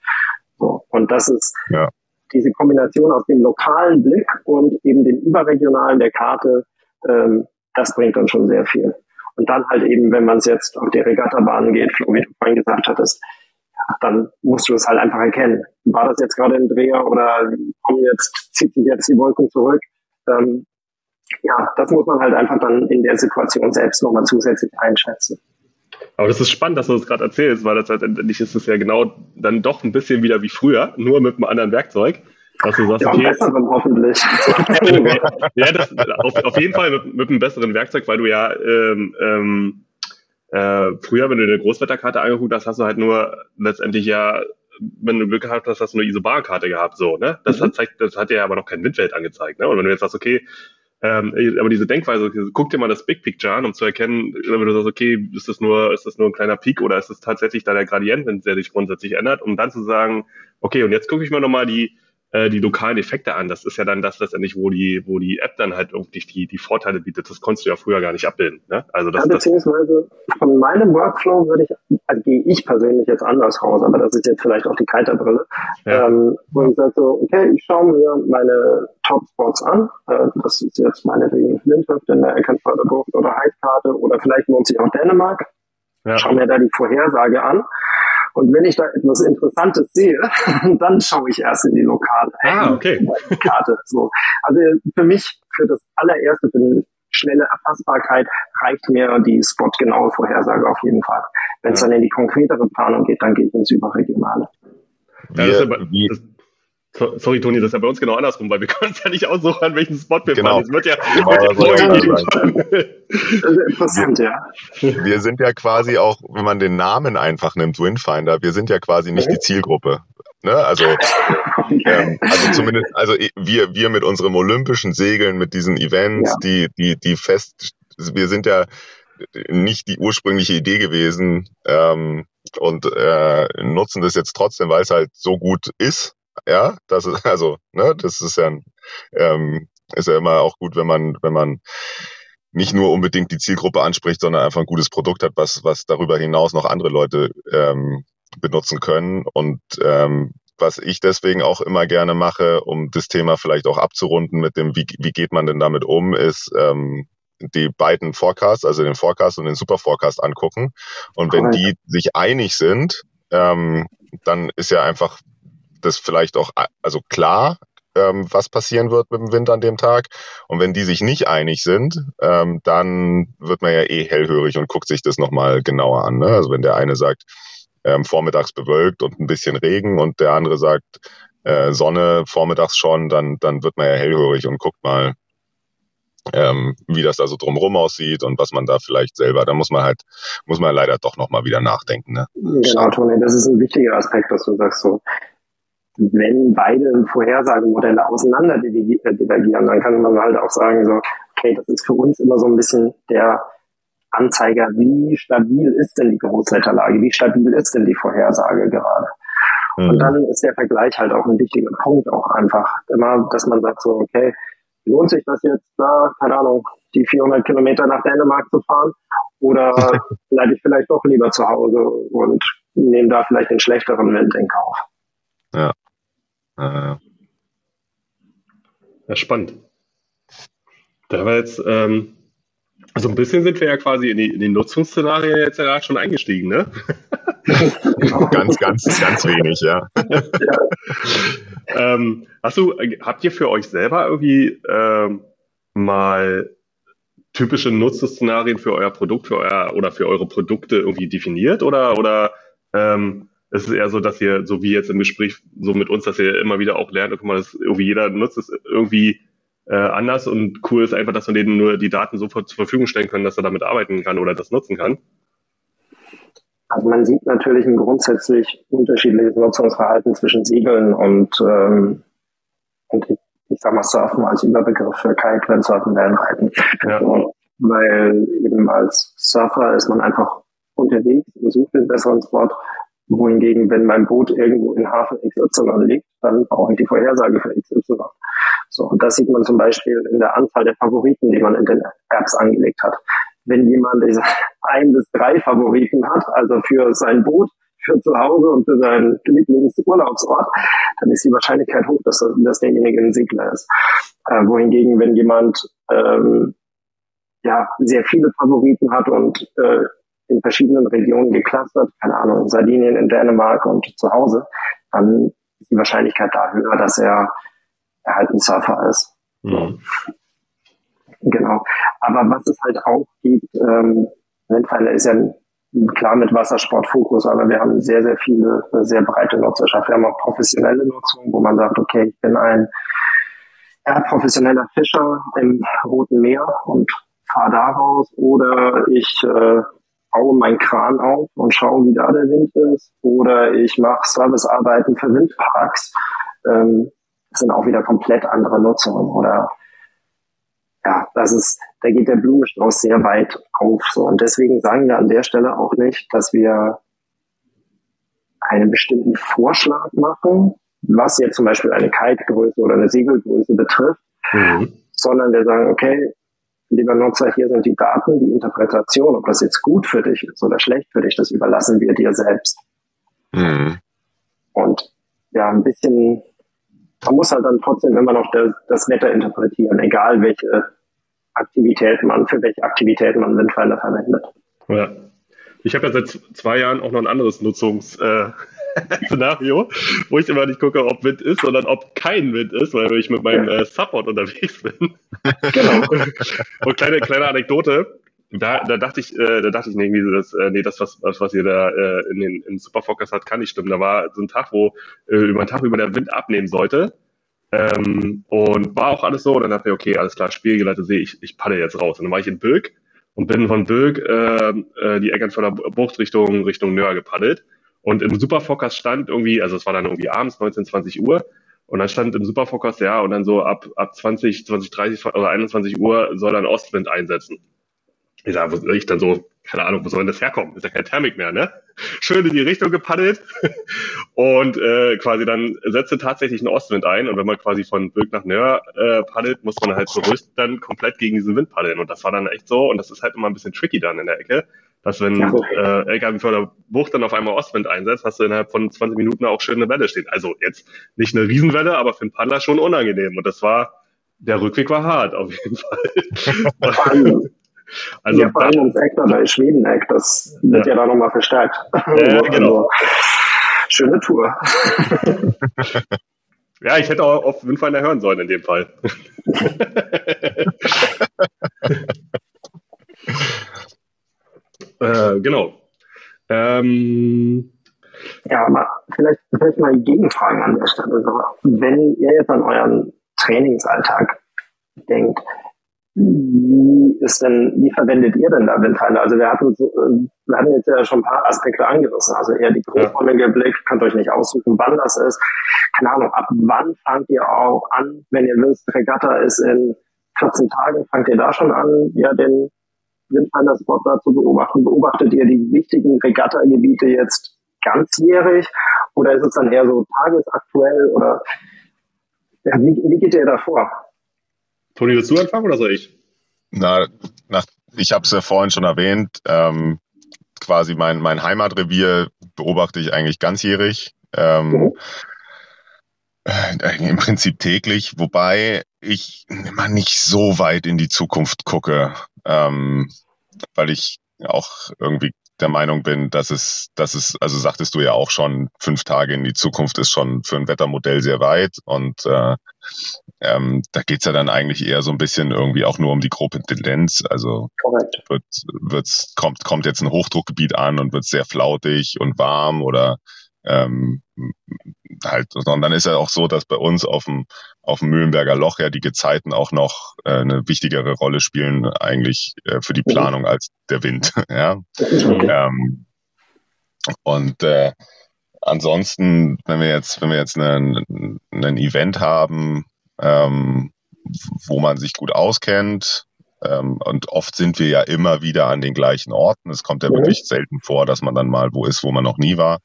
So. Und das ist Ja. diese Kombination aus dem lokalen Blick und eben dem überregionalen der Karte, ähm, das bringt dann schon sehr viel. Und dann halt eben, wenn man es jetzt auf die Regattabahn geht, wie du vorhin gesagt hattest, dann musst du es halt einfach erkennen. War das jetzt gerade ein Dreher oder kommen jetzt, zieht sich jetzt die Wolken zurück? Ähm, ja, das muss man halt einfach dann in der Situation selbst nochmal zusätzlich einschätzen. Aber das ist spannend, dass du das gerade erzählst, weil das letztendlich ist es ja genau dann doch ein bisschen wieder wie früher, nur mit einem anderen Werkzeug. Dass du sagst, Ja, okay, besseren hoffentlich. [LAUGHS] ja, das, auf, auf jeden Fall mit, mit einem besseren Werkzeug, weil du ja ähm, ähm, äh, früher, wenn du eine Großwetterkarte angeguckt hast, hast du halt nur letztendlich ja, wenn du Glück gehabt hast, hast du eine Isobarkarte gehabt, so, ne? Das Mhm. hat zeigt, das hat dir ja aber noch kein Windfeld angezeigt, ne? Und wenn du jetzt sagst, okay, ähm, aber diese Denkweise, guck dir mal das Big Picture an, um zu erkennen, wenn du sagst, okay, ist das nur, ist das nur ein kleiner Peak oder ist das tatsächlich da der Gradient, wenn der sich grundsätzlich ändert, um dann zu sagen, okay, und jetzt gucke ich mir nochmal die, äh, die lokalen Effekte an. Das ist ja dann das letztendlich, wo die, wo die App dann halt irgendwie die, die Vorteile bietet. Das konntest du ja früher gar nicht abbilden. Ne? Also das, Ja, beziehungsweise von meinem Workflow würde ich, also gehe ich persönlich jetzt anders raus, aber das ist jetzt vielleicht auch die Kitebrille, Ja. ähm, wo ich sage so, okay, ich schaue mir meine Top-Spots an, äh, das ist jetzt meinetwegen Flinthoft in der Eckernförder Bucht oder Heidkarte oder vielleicht lohnt sich auch Dänemark, ja. schaue mir da die Vorhersage an und wenn ich da etwas Interessantes sehe, [LAUGHS] dann schaue ich erst in die lokale Ah, okay. Karte. So. Also für mich, für das allererste, für die schnelle Erfassbarkeit, reicht mir die spotgenaue Vorhersage auf jeden Fall. Wenn es Ja. dann in die konkretere Planung geht, dann gehe ich ins Überregionale. Ja, das ist wie, das, sorry, Toni, das ist ja bei uns genau andersrum, weil wir [LAUGHS] können uns ja nicht aussuchen, an welchen Spot wir Genau. fahren. Es wird ja, Genau, wird ja das. Das ist interessant, ja. wir sind ja quasi auch, wenn man den Namen einfach nimmt, Windfinder, wir sind ja quasi nicht die Zielgruppe. Ne? Also, [LAUGHS] ähm, also zumindest, also wir, wir mit unserem olympischen Segeln, mit diesen Events, Ja. die, die, die fest, wir sind ja nicht die ursprüngliche Idee gewesen ähm, und äh, nutzen das jetzt trotzdem, weil es halt so gut ist. Ja, das ist, [LAUGHS] also, ne, das ist ja, ähm, ist ja immer auch gut, wenn man, wenn man nicht nur unbedingt die Zielgruppe anspricht, sondern einfach ein gutes Produkt hat, was, was darüber hinaus noch andere Leute ähm, benutzen können. Und ähm, was ich deswegen auch immer gerne mache, um das Thema vielleicht auch abzurunden mit dem, wie, wie geht man denn damit um, ist ähm, die beiden Forecasts, also den Forecast und den Super Forecast angucken. Und wenn die sich einig sind, ähm, dann ist ja einfach das vielleicht auch also klar, ähm, was passieren wird mit dem Wind an dem Tag. Und wenn die sich nicht einig sind, ähm, dann wird man ja eh hellhörig und guckt sich das nochmal genauer an. Ne? Also wenn der eine sagt, ähm, vormittags bewölkt und ein bisschen Regen und der andere sagt, äh, Sonne vormittags schon, dann, dann wird man ja hellhörig und guckt mal, ähm, wie das da so drumherum aussieht und was man da vielleicht selber, da muss man halt, muss man leider doch nochmal wieder nachdenken. Ne? Genau, Toni, das ist ein wichtiger Aspekt, dass du sagst so, wenn beide Vorhersagemodelle auseinander äh, divergieren, dann kann man halt auch sagen, so, okay, das ist für uns immer so ein bisschen der Anzeiger, wie stabil ist denn die Großwetterlage, wie stabil ist denn die Vorhersage gerade. Mhm. Und dann ist der Vergleich halt auch ein wichtiger Punkt, auch einfach immer, dass man sagt so, okay, lohnt sich das jetzt da, keine Ahnung, die 400 Kilometer nach Dänemark zu fahren? Oder [LAUGHS] bleibe ich vielleicht doch lieber zu Hause und nehme da vielleicht den schlechteren Wind in Kauf? Ja. Äh. Ja, spannend. Da wir jetzt, ähm, also ein bisschen sind wir ja quasi in die, in die Nutzungsszenarien jetzt ja gerade schon eingestiegen, ne? [LAUGHS] ganz, ganz, ganz wenig, ja. [LAUGHS] ähm, hast du, habt ihr für euch selber irgendwie ähm, mal typische Nutzungsszenarien für euer Produkt für euer, oder für eure Produkte irgendwie definiert oder, oder ähm, es ist eher so, dass ihr, so wie jetzt im Gespräch, so mit uns, dass ihr immer wieder auch lernt, guck mal, das irgendwie jeder nutzt es irgendwie äh, anders und cool ist einfach, dass wir denen nur die Daten sofort zur Verfügung stellen können, dass er damit arbeiten kann oder das nutzen kann. Also man sieht natürlich ein grundsätzlich unterschiedliches Nutzungsverhalten zwischen Segeln und, ähm, und ich, ich sag mal Surfen als Überbegriff für Kite, Windsurfen, Wellenreiten. Ja. Weil eben als Surfer ist man einfach unterwegs und sucht den besseren Spot wohingegen, wenn mein Boot irgendwo in Hafen XY liegt, dann brauche ich die Vorhersage für XY. So, und das sieht man zum Beispiel in der Anzahl der Favoriten, die man in den Apps angelegt hat. Wenn jemand diese ein bis drei Favoriten hat, also für sein Boot, für zu Hause und für seinen Lieblingsurlaubsort, dann ist die Wahrscheinlichkeit hoch, dass, dass derjenige ein Segler ist. Äh, wohingegen, wenn jemand ähm, ja sehr viele Favoriten hat und äh, in verschiedenen Regionen geclustert, keine Ahnung, in Sardinien, in Dänemark und zu Hause, dann ist die Wahrscheinlichkeit da höher, dass er, er halt ein Surfer ist. Mhm. Genau. Aber was es halt auch gibt, ähm, Windpfeiler ist ja klar mit Wassersportfokus, aber wir haben sehr, sehr viele, sehr breite Nutzerschaft. Wir haben auch professionelle Nutzung, wo man sagt, okay, ich bin ein ja, professioneller Fischer im Roten Meer und fahre daraus oder ich äh, baue meinen Kran auf und schaue, wie da der Wind ist. Oder ich mache Servicearbeiten für Windparks. Ähm, das sind auch wieder komplett andere Nutzungen. Oder ja, das ist, da geht der Blumenstrauß sehr weit auf. So. Und deswegen sagen wir an der Stelle auch nicht, dass wir einen bestimmten Vorschlag machen, was jetzt zum Beispiel eine Kitegröße oder eine Segelgröße betrifft, mhm. sondern wir sagen, okay, lieber Nutzer, hier sind die Daten, die Interpretation, ob das jetzt gut für dich ist oder schlecht für dich, das überlassen wir dir selbst. Mhm. Und ja, ein bisschen, man muss halt dann trotzdem immer noch das, das Wetter interpretieren, egal welche Aktivität man, für welche Aktivität man Windpfeiler verwendet. Ja. Ich habe ja seit zwei Jahren auch noch ein anderes Nutzungs, äh, Szenario, wo ich immer nicht gucke, ob Wind ist, sondern ob kein Wind ist, weil ich mit meinem äh, Support unterwegs bin. [LAUGHS] Genau. [LAUGHS] Und kleine, kleine Anekdote. Da, da dachte ich, äh, da dachte ich irgendwie dass, äh, nee, das, was, was, ihr da äh, in den in Superfocus hat, kann nicht stimmen. Da war so ein Tag, wo äh, über einen Tag über der Wind abnehmen sollte. Ähm, und war auch alles so. Und dann dachte ich, okay, alles klar, Spielgeleitet sehe ich, ich paddel jetzt raus. Und dann war ich in Böck und bin von Böck äh, äh, die Eckernförder Bucht Richtung, Richtung Nöhr gepaddelt. Und im Superfocus stand irgendwie, also es war dann irgendwie abends, 19, 20 Uhr, und dann stand im Superfocus, ja, und dann so ab, ab 20, 20, 30 oder 21 Uhr soll dann Ostwind einsetzen. Ich sag, ich dann so, keine Ahnung, wo soll denn das herkommen? Ist ja kein Thermik mehr, ne? schön in die Richtung gepaddelt [LAUGHS] und äh, quasi dann setzte tatsächlich ein Ostwind ein und wenn man quasi von Böck nach Nör äh, paddelt, muss man halt bewusst dann komplett gegen diesen Wind paddeln und das war dann echt so und das ist halt immer ein bisschen tricky dann in der Ecke, dass wenn äh, Elgernförder Bucht dann auf einmal Ostwind einsetzt, hast du innerhalb von 20 Minuten auch schön eine Welle stehen. Also jetzt nicht eine Riesenwelle, aber für einen Paddler schon unangenehm und das war der Rückweg war hart, auf jeden Fall. [LAUGHS] Also ja, vor allem ums Eck bei Schwedeneck, das wird ja, Ja. da nochmal verstärkt. Ja, [LAUGHS] genau. Schöne Tour. [LAUGHS] Ja, ich hätte auch auf Windfinder hören sollen in dem Fall. Äh, genau. Ähm, Ja, aber vielleicht, vielleicht mal Gegenfragen an der Stelle. So, Wenn ihr jetzt an euren Trainingsalltag denkt, wie ist denn, wie verwendet ihr denn da Windfinder? Also wir hatten, äh, wir hatten jetzt ja schon ein paar Aspekte angerissen. Also eher die großräumige Blick, könnt euch nicht aussuchen, wann das ist. Keine Ahnung, ab wann fangt ihr auch an, wenn ihr wisst, Regatta ist in 14 Tagen, fangt ihr da schon an, ja, den Windfinder-Spot da zu beobachten? Beobachtet ihr die wichtigen Regatta-Gebiete jetzt ganzjährig oder ist es dann eher so tagesaktuell oder ja, wie, wie geht ihr da vor? Toni, willst du anfangen oder soll ich? Na, nach, ich habe es ja vorhin schon erwähnt, ähm, quasi mein, mein Heimatrevier beobachte ich eigentlich ganzjährig. Ähm, äh, Im Prinzip täglich, wobei ich immer nicht so weit in die Zukunft gucke, ähm, weil ich auch irgendwie der Meinung bin, dass es, dass es, also sagtest du ja auch schon, fünf Tage in die Zukunft ist schon für ein Wettermodell sehr weit und äh, ähm, da geht's ja dann eigentlich eher so ein bisschen irgendwie auch nur um die grobe Tendenz. Also wird, wird's, kommt, kommt jetzt ein Hochdruckgebiet an und wird sehr flautig und warm oder ähm, halt, und dann ist ja auch so, dass bei uns auf dem, auf dem Mühlenberger Loch ja die Gezeiten auch noch äh, eine wichtigere Rolle spielen eigentlich äh, für die Planung als der Wind. [LAUGHS] ja. Ähm, und äh, ansonsten, wenn wir jetzt, wenn wir jetzt einen, einen Event haben, ähm, wo man sich gut auskennt, ähm, und oft sind wir ja immer wieder an den gleichen Orten. Es kommt ja Mhm. wirklich selten vor, dass man dann mal wo ist, wo man noch nie war.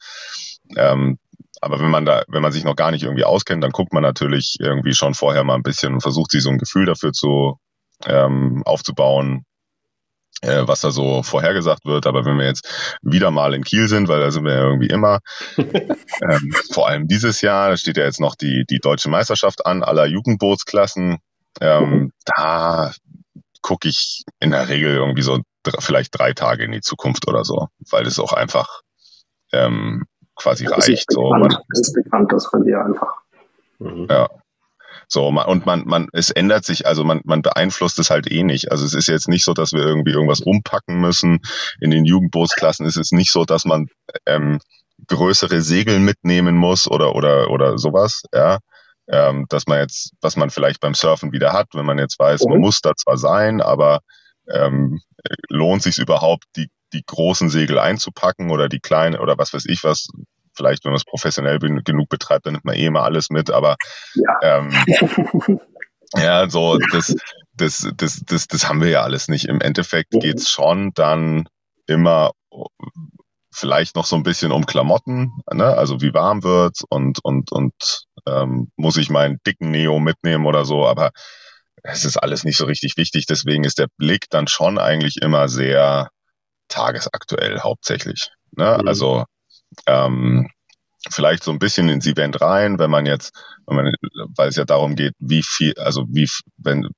Ähm, aber wenn man da, wenn man sich noch gar nicht irgendwie auskennt, dann guckt man natürlich irgendwie schon vorher mal ein bisschen und versucht sich so ein Gefühl dafür zu ähm, aufzubauen, äh, was da so vorhergesagt wird. Aber wenn wir jetzt wieder mal in Kiel sind, weil da sind wir ja irgendwie immer, [LAUGHS] ähm, vor allem dieses Jahr, da steht ja jetzt noch die, die deutsche Meisterschaft an, aller Jugendbootsklassen. Ähm, da gucke ich in der Regel irgendwie so vielleicht drei Tage in die Zukunft oder so, weil es auch einfach ähm, quasi Das ist reicht. So, bekannt, man, das ist bekannt, das von dir einfach. ja. So, man, und man, man, es ändert sich, also man, man beeinflusst es halt eh nicht. Also es ist jetzt nicht so, dass wir irgendwie irgendwas umpacken müssen. In den Jugendbootsklassen ist es nicht so, dass man ähm, größere Segel mitnehmen muss oder, oder, oder sowas, ja. Ähm, dass man jetzt, was man vielleicht beim Surfen wieder hat, wenn man jetzt weiß, man Mhm. muss da zwar sein, aber ähm, lohnt sich überhaupt, die, die großen Segel einzupacken oder die kleinen oder was weiß ich was, vielleicht, wenn man es professionell genug betreibt, dann nimmt man eh immer alles mit, aber Ja. ähm, [LAUGHS] ja, so das, das, das, das, das haben wir ja alles nicht. Im Endeffekt Mhm. geht's schon dann immer vielleicht noch so ein bisschen um Klamotten, ne? also wie warm wird's und, und, und ähm, muss ich meinen dicken Neo mitnehmen oder so, aber es ist alles nicht so richtig wichtig, deswegen ist der Blick dann schon eigentlich immer sehr tagesaktuell hauptsächlich. Ne? Mhm. Also ähm, vielleicht so ein bisschen ins Event rein, wenn man jetzt, wenn man, weil es ja darum geht, wie viel, also wie, wenn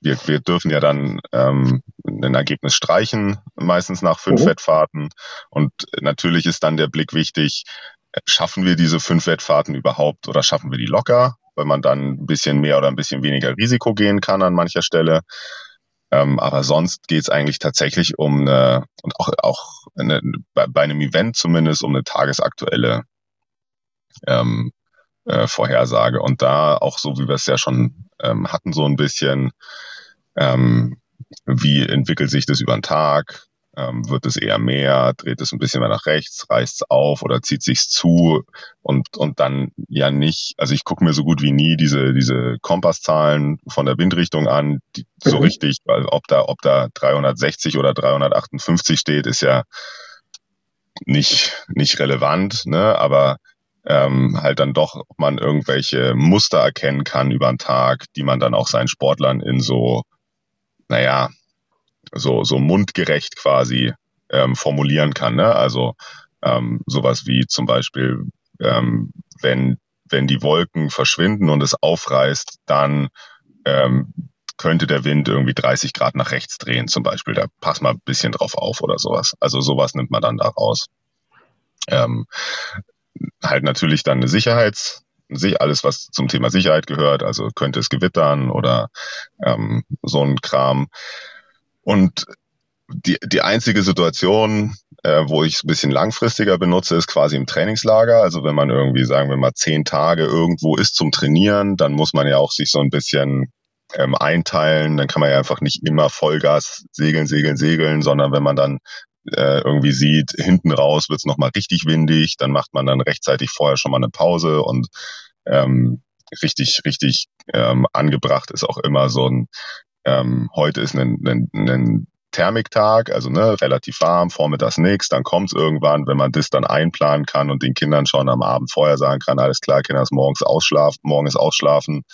wir, wir dürfen ja dann ähm, ein Ergebnis streichen, meistens nach fünf Mhm. Wettfahrten. Und natürlich ist dann der Blick wichtig, äh, schaffen wir diese fünf Wettfahrten überhaupt oder schaffen wir die locker, weil man dann ein bisschen mehr oder ein bisschen weniger Risiko gehen kann an mancher Stelle. Ähm, aber sonst geht es eigentlich tatsächlich um eine, und auch, auch eine, bei, bei einem Event zumindest um eine tagesaktuelle ähm, äh, Vorhersage. Und da auch so, wie wir es ja schon ähm, hatten, so ein bisschen, ähm, wie entwickelt sich das über den Tag? Ähm, wird es eher mehr? Dreht es ein bisschen mehr nach rechts? Reißt es auf oder zieht sich's zu? Und, und dann ja nicht, also ich gucke mir so gut wie nie diese, diese Kompasszahlen von der Windrichtung an, die, so Mhm. richtig, weil ob da, ob da 360 oder 358 steht, ist ja nicht, nicht relevant, ne? aber ähm, halt dann doch, ob man irgendwelche Muster erkennen kann über den Tag, die man dann auch seinen Sportlern in so, naja, so, so mundgerecht quasi ähm, formulieren kann. Ne? Also ähm, sowas wie zum Beispiel, ähm, wenn, wenn die Wolken verschwinden und es aufreißt, dann ähm, könnte der Wind irgendwie 30 Grad nach rechts drehen zum Beispiel. Da passt mal ein bisschen drauf auf oder sowas. Also sowas nimmt man dann da raus. Ähm, halt natürlich dann eine Sicherheits, alles, was zum Thema Sicherheit gehört, also könnte es gewittern oder ähm, so ein Kram. Und die, die einzige Situation, äh, wo ich es ein bisschen langfristiger benutze, ist quasi im Trainingslager. Also wenn man irgendwie, sagen wir mal, zehn Tage irgendwo ist zum Trainieren, dann muss man ja auch sich so ein bisschen ähm, einteilen. Dann kann man ja einfach nicht immer Vollgas segeln, segeln, segeln, sondern wenn man dann äh, irgendwie sieht, hinten raus wird es nochmal richtig windig, dann macht man dann rechtzeitig vorher schon mal eine Pause und ähm, richtig, richtig ähm, angebracht ist auch immer so ein, ähm, heute ist ein, ein, ein Thermiktag, also ne, relativ warm, vormittags nichts, dann kommt es irgendwann, wenn man das dann einplanen kann und den Kindern schon am Abend vorher sagen kann, alles klar, Kinder ist morgens ausschlafen, morgen ist ausschlafen,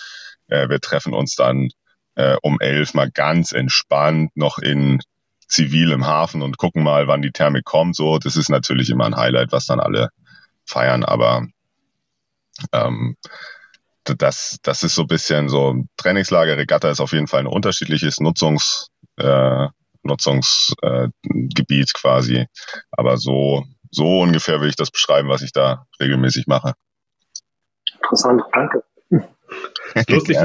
äh, wir treffen uns dann äh, um elf mal ganz entspannt noch in zivil im Hafen und gucken mal, wann die Thermik kommt. So, das ist natürlich immer ein Highlight, was dann alle feiern, aber ähm, das, das ist so ein bisschen so Trainingslager, Regatta ist auf jeden Fall ein unterschiedliches Nutzungs, äh, Nutzungsgebiet äh, quasi. Aber so, so ungefähr will ich das beschreiben, was ich da regelmäßig mache. Interessant, danke. [LAUGHS] lustig,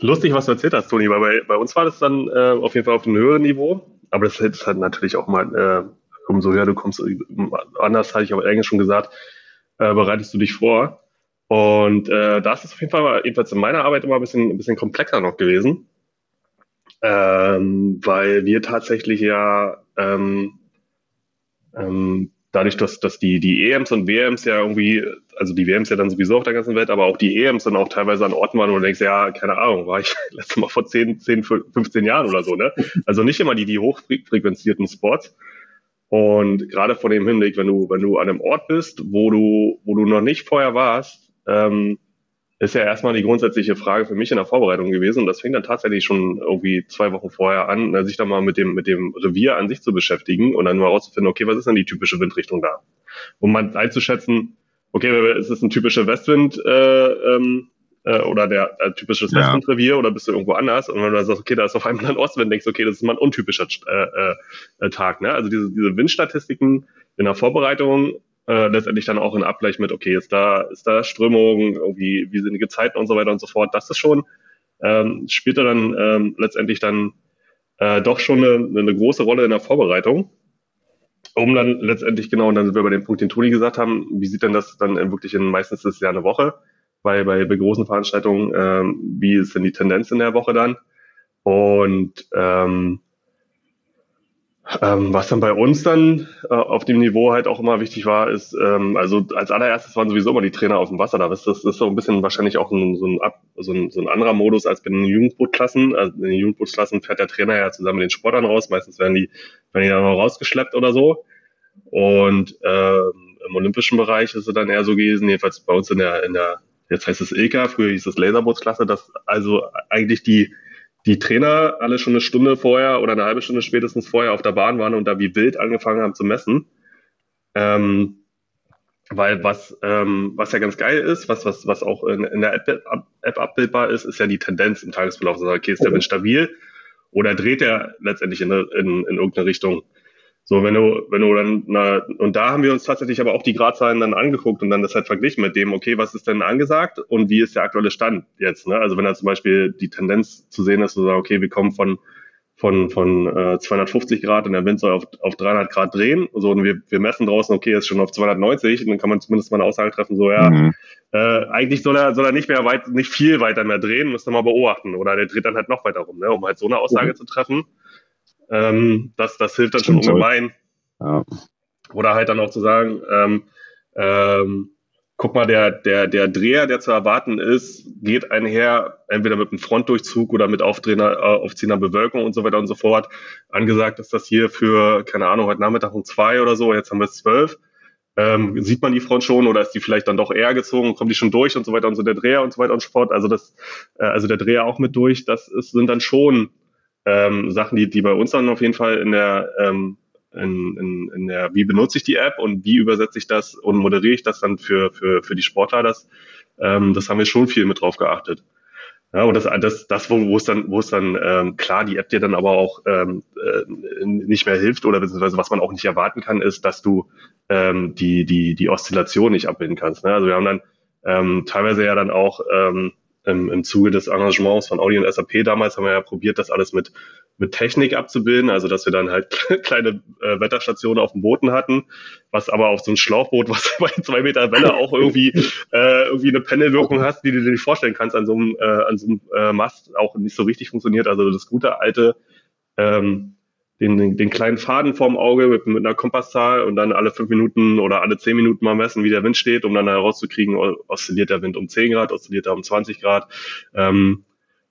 lustig, was du erzählt hast, Toni, weil bei, bei uns war das dann äh, auf jeden Fall auf einem höheren Niveau. Aber das ist halt natürlich auch mal, äh, umso höher du kommst, anders hatte ich aber eigentlich schon gesagt, äh, bereitest du dich vor. Und äh, das ist auf jeden Fall jedenfalls in meiner Arbeit immer ein bisschen, ein bisschen komplexer noch gewesen ähm, weil wir tatsächlich ja ähm, ähm, dadurch, dass, dass die, die EMs und WMs ja irgendwie, also die WMs ja dann sowieso auf der ganzen Welt, aber auch die EMs dann auch teilweise an Orten waren, wo du denkst, ja, keine Ahnung, war ich [LAUGHS] letztes Mal vor 10, 10, 15 Jahren oder so, ne? Also nicht immer die, die hochfrequenzierten Spots. Und gerade vor dem Hinblick, wenn du, wenn du an einem Ort bist, wo du, wo du noch nicht vorher warst, ähm, ist ja erstmal die grundsätzliche Frage für mich in der Vorbereitung gewesen. Und das fing dann tatsächlich schon irgendwie zwei Wochen vorher an, ne, sich dann mal mit dem, mit dem Revier an sich zu beschäftigen und dann mal rauszufinden, okay, was ist denn die typische Windrichtung da? Um mal einzuschätzen, okay, ist es ein typischer Westwind äh, ähm, äh, oder der äh, typisches ja. Westwindrevier oder bist du irgendwo anders? Und wenn du dann sagst, okay, da ist auf einmal ein Ostwind, denkst du, okay, das ist mal ein untypischer äh, äh, Tag. Ne? Also diese, diese Windstatistiken in der Vorbereitung äh, letztendlich dann auch in Abgleich mit, okay, ist da, ist da Strömung, irgendwie, wie sind die Gezeiten und so weiter und so fort. Das ist schon, ähm, spielt dann ähm, letztendlich dann äh, doch schon eine, eine große Rolle in der Vorbereitung. Um dann letztendlich genau, und dann sind wir bei dem Punkt, den Toni gesagt haben, wie sieht denn das dann wirklich in, meistens ist es ja eine Woche, weil bei, bei großen Veranstaltungen, ähm, wie ist denn die Tendenz in der Woche dann? Und ähm, ähm, was dann bei uns dann äh, auf dem Niveau halt auch immer wichtig war, ist, ähm, also als allererstes waren sowieso immer die Trainer auf dem Wasser. Da ist das ist so ein bisschen wahrscheinlich auch ein, so, ein, so, ein, so ein anderer Modus als bei den Jugendbootklassen. Also in den Jugendbootklassen fährt der Trainer ja zusammen mit den Sportlern raus. Meistens werden die, werden die dann noch rausgeschleppt oder so. Und ähm, im olympischen Bereich ist es dann eher so gewesen, jedenfalls bei uns in der, in der, jetzt heißt es Ilka, früher hieß es Laserbootsklasse, dass also eigentlich die die Trainer alle schon eine Stunde vorher oder eine halbe Stunde spätestens vorher auf der Bahn waren und da wie wild angefangen haben zu messen. Ähm, weil was, ähm, was ja ganz geil ist, was, was, was auch in, in der App, App abbildbar ist, ist ja die Tendenz im Tagesverlauf. Also, okay, ist der Wind stabil oder dreht er letztendlich in, in, in irgendeine Richtung? So, wenn du, wenn du dann, na, und da haben wir uns tatsächlich aber auch die Gradzahlen dann angeguckt und dann das halt verglichen mit dem, okay, was ist denn angesagt und wie ist der aktuelle Stand jetzt, ne? Also wenn da zum Beispiel die Tendenz zu sehen ist, zu sagen, okay, wir kommen von, von, von äh, 250 Grad und der Wind soll auf, auf 300 Grad drehen, so, und wir, wir messen draußen, okay, ist schon auf 290 und dann kann man zumindest mal eine Aussage treffen, so, ja, mhm. äh, eigentlich soll er, soll er nicht mehr weit, nicht viel weiter mehr drehen, müsste man beobachten, oder der dreht dann halt noch weiter rum, ne, um halt so eine Aussage mhm. zu treffen. Ähm, das, das hilft dann schon ungemein. Ja. Oder halt dann auch zu sagen, ähm, ähm, guck mal, der, der, der Dreher, der zu erwarten ist, geht einher, entweder mit einem Frontdurchzug oder mit Aufdrehender, äh, aufziehender Bewölkung und so weiter und so fort. Angesagt ist das hier für, keine Ahnung, heute Nachmittag um zwei oder so, jetzt haben wir es zwölf. ähm, sieht man die Front schon oder ist die vielleicht dann doch eher gezogen, kommt die schon durch und so weiter und so der Dreher und so weiter und so fort. Also das, äh, also der Dreher auch mit durch, das ist, sind dann schon ähm, Sachen, die, die bei uns dann auf jeden Fall in der, ähm, in, in, in der, wie benutze ich die App und wie übersetze ich das und moderiere ich das dann für, für, für die Sportler, das, ähm, das haben wir schon viel mit drauf geachtet. Ja, und das, das, das wo, wo es dann, wo es dann ähm, klar die App dir dann aber auch ähm, äh, nicht mehr hilft oder beziehungsweise was man auch nicht erwarten kann, ist, dass du ähm, die die die Oszillation nicht abbilden kannst. Ne? Also wir haben dann ähm, teilweise ja dann auch ähm, im, im Zuge des Engagements von Audi und SAP damals haben wir ja probiert, das alles mit, mit Technik abzubilden, also dass wir dann halt [LAUGHS] kleine äh, Wetterstationen auf dem Booten hatten, was aber auf so ein Schlauchboot, was [LAUGHS] bei zwei Meter Welle auch irgendwie äh, irgendwie eine Pendelwirkung hast, die du dir nicht vorstellen kannst, an so einem, äh, an so einem äh, Mast auch nicht so richtig funktioniert. Also das gute alte ähm, den, den kleinen Faden vorm Auge mit, mit einer Kompasszahl und dann alle fünf Minuten oder alle zehn Minuten mal messen, wie der Wind steht, um dann herauszukriegen, oszilliert der Wind um 10 Grad, oszilliert er um 20 Grad. Ähm,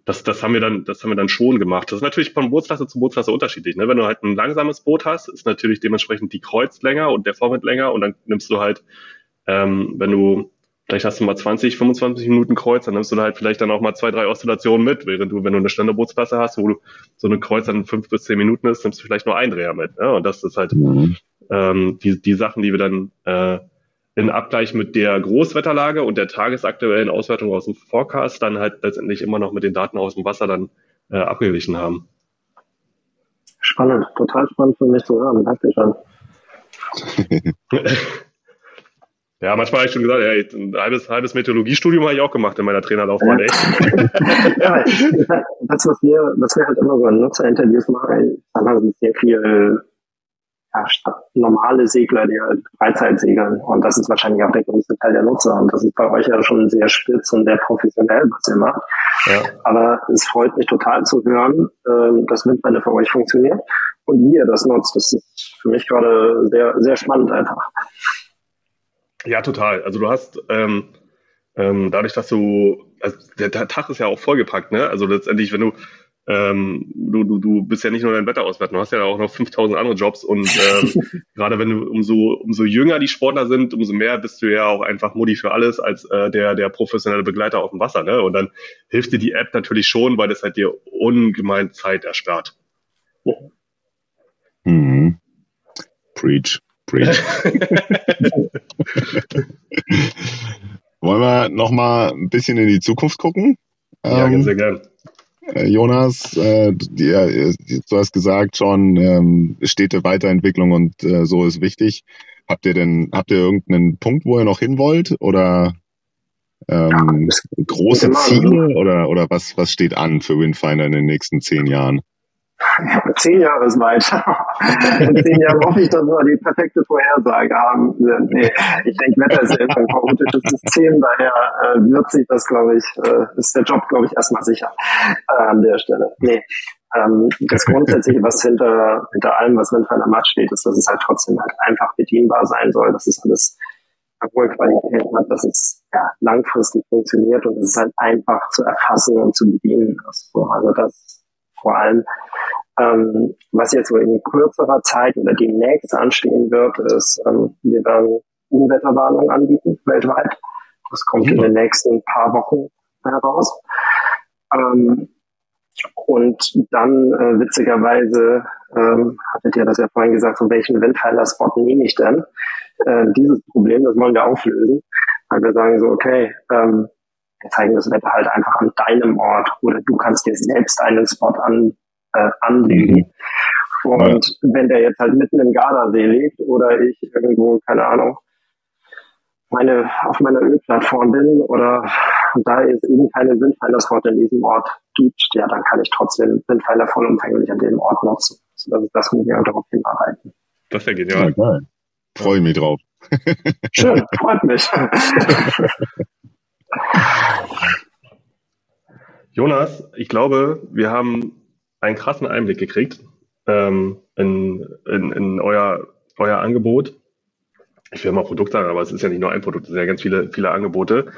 das, das haben wir dann, das haben wir dann schon gemacht. Das ist natürlich von Bootsklasse zu Bootsklasse unterschiedlich. Ne? Wenn du halt ein langsames Boot hast, ist natürlich dementsprechend die Kreuz länger und der Vorwind länger und dann nimmst du halt, ähm, wenn du Vielleicht hast du mal 20, 25 Minuten Kreuz, dann nimmst du da halt vielleicht dann auch mal zwei, drei Oszillationen mit, während du, wenn du eine Standardbootsklasse hast, wo du so eine Kreuz dann fünf bis zehn Minuten ist, nimmst du vielleicht nur einen Dreher mit. Ne? Und das ist halt mhm. ähm, die, die Sachen, die wir dann äh, in Abgleich mit der Großwetterlage und der tagesaktuellen Auswertung aus dem Forecast dann halt letztendlich immer noch mit den Daten aus dem Wasser dann äh, abgeglichen haben. Spannend, total spannend für mich zu hören. Danke schon. [LAUGHS] Ja, manchmal habe ich schon gesagt, ey, ein halbes, halbes Meteorologiestudium habe ich auch gemacht in meiner Trainerlaufbahn, ja. [LAUGHS] ja, das, was wir, was wir halt immer so in Nutzerinterviews machen, da sind sehr viel ja, normale Segler, die halt Freizeit segeln. Und das ist wahrscheinlich auch der größte Teil der Nutzer. Und das ist bei euch ja schon sehr spitz und sehr professionell, was ihr macht. Ja. Aber es freut mich total zu hören, äh, dass Windwelle für euch funktioniert und wie ihr das nutzt. Das ist für mich gerade sehr, sehr spannend einfach. Ja, total. Also du hast ähm, ähm, dadurch, dass du, also der, Tag ist ja auch vollgepackt, ne? Also letztendlich, wenn du ähm, du, du, du bist ja nicht nur dein Wetter auswerten, du hast ja auch noch 5000 andere Jobs und ähm, [LAUGHS] gerade wenn du umso, umso jünger die Sportler sind, umso mehr bist du ja auch einfach Modi für alles als äh, der, der professionelle Begleiter auf dem Wasser. Ne? Und dann hilft dir die App natürlich schon, weil das halt dir ungemein Zeit erspart. Mhm. Preach. Preach. [LAUGHS] Wollen wir noch mal ein bisschen in die Zukunft gucken? Ja, ähm, sehr gern. Äh, Jonas, äh, ja, du hast gesagt schon, ähm, stete Weiterentwicklung und äh, so ist wichtig. Habt ihr denn, habt ihr irgendeinen Punkt, wo ihr noch hin wollt oder ähm, ja, große Ziele oder, oder was, was steht an für Windfinder in den nächsten zehn Jahren? [LAUGHS] Zehn Jahre ist weit. [LAUGHS] In zehn Jahren hoffe ich, dass wir die perfekte Vorhersage haben. Nee, ich denke, Wetter ist ja ein chaotisches System, daher äh, wird sich das, glaube ich, äh, ist der Job, glaube ich, erstmal sicher äh, an der Stelle. Nee. Ähm, das Grundsätzliche, was hinter, hinter allem, was Winter in der steht, ist, dass es halt trotzdem halt einfach bedienbar sein soll, dass es alles hohe Qualität hat, dass es ja, langfristig funktioniert und es halt einfach zu erfassen und zu bedienen ist. Also das vor allem. Ähm, was jetzt so in kürzerer Zeit oder demnächst anstehen wird, ist, ähm, wir werden Unwetterwarnungen anbieten weltweit. Das kommt mhm. in den nächsten paar Wochen heraus. Ähm, und dann äh, witzigerweise, ähm, hattet ihr das ja vorhin gesagt, von welchen Windpfeiler-Spot nehme ich denn? Äh, dieses Problem, das wollen wir auflösen, weil wir sagen so, okay, ähm, zeigen das Wetter halt einfach an deinem Ort oder du kannst dir selbst einen Spot an, äh, anlegen. Mhm. Und ja. wenn der jetzt halt mitten im Gardasee liegt oder ich irgendwo, keine Ahnung, meine, auf meiner Ölplattform bin oder da es eben keine Windpfeiler-Spot in diesem Ort gibt, ja, dann kann ich trotzdem Windpfeiler vollumfänglich an dem Ort nutzen. So, das ist das, wo wir darauf hinarbeiten. Das wäre genial. Ja, Freue mich drauf. Schön, [LAUGHS] freut mich. [LAUGHS] Jonas, ich glaube, wir haben einen krassen Einblick gekriegt ähm, in, in, in euer, euer Angebot. Ich will mal Produkt sagen, aber es ist ja nicht nur ein Produkt, es sind ja ganz viele, viele Angebote.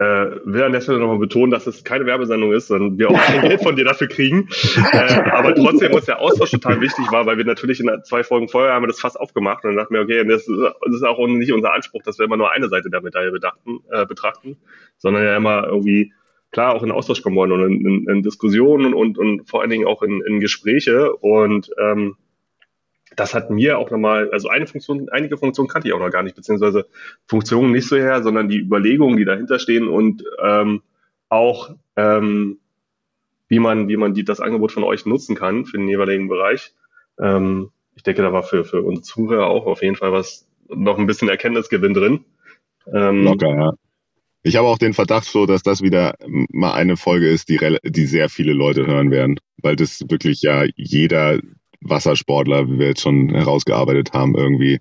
Äh, will an der Stelle nochmal betonen, dass es keine Werbesendung ist, sondern wir auch kein Geld von dir dafür kriegen. Äh, aber trotzdem muss der Austausch total wichtig war, weil wir natürlich in zwei Folgen vorher haben wir das fast aufgemacht und dann dachten wir, okay, das ist, das ist auch nicht unser Anspruch, dass wir immer nur eine Seite der Medaille bedachten, äh, betrachten, sondern ja immer irgendwie klar auch in Austausch kommen wollen und in, in, in Diskussionen und, und vor allen Dingen auch in, in Gespräche und ähm, das hat mir auch nochmal, also eine Funktion, einige Funktionen kannte ich auch noch gar nicht, beziehungsweise Funktionen nicht so her, sondern die Überlegungen, die dahinter stehen und ähm, auch ähm, wie man, wie man die, das Angebot von euch nutzen kann für den jeweiligen Bereich. Ähm, ich denke, da war für, für unsere Zuhörer auch auf jeden Fall was, noch ein bisschen Erkenntnisgewinn drin. Ähm, Locker, ja. Ich habe auch den Verdacht so, dass das wieder mal eine Folge ist, die, die sehr viele Leute hören werden, weil das wirklich ja jeder Wassersportler, wie wir jetzt schon herausgearbeitet haben, irgendwie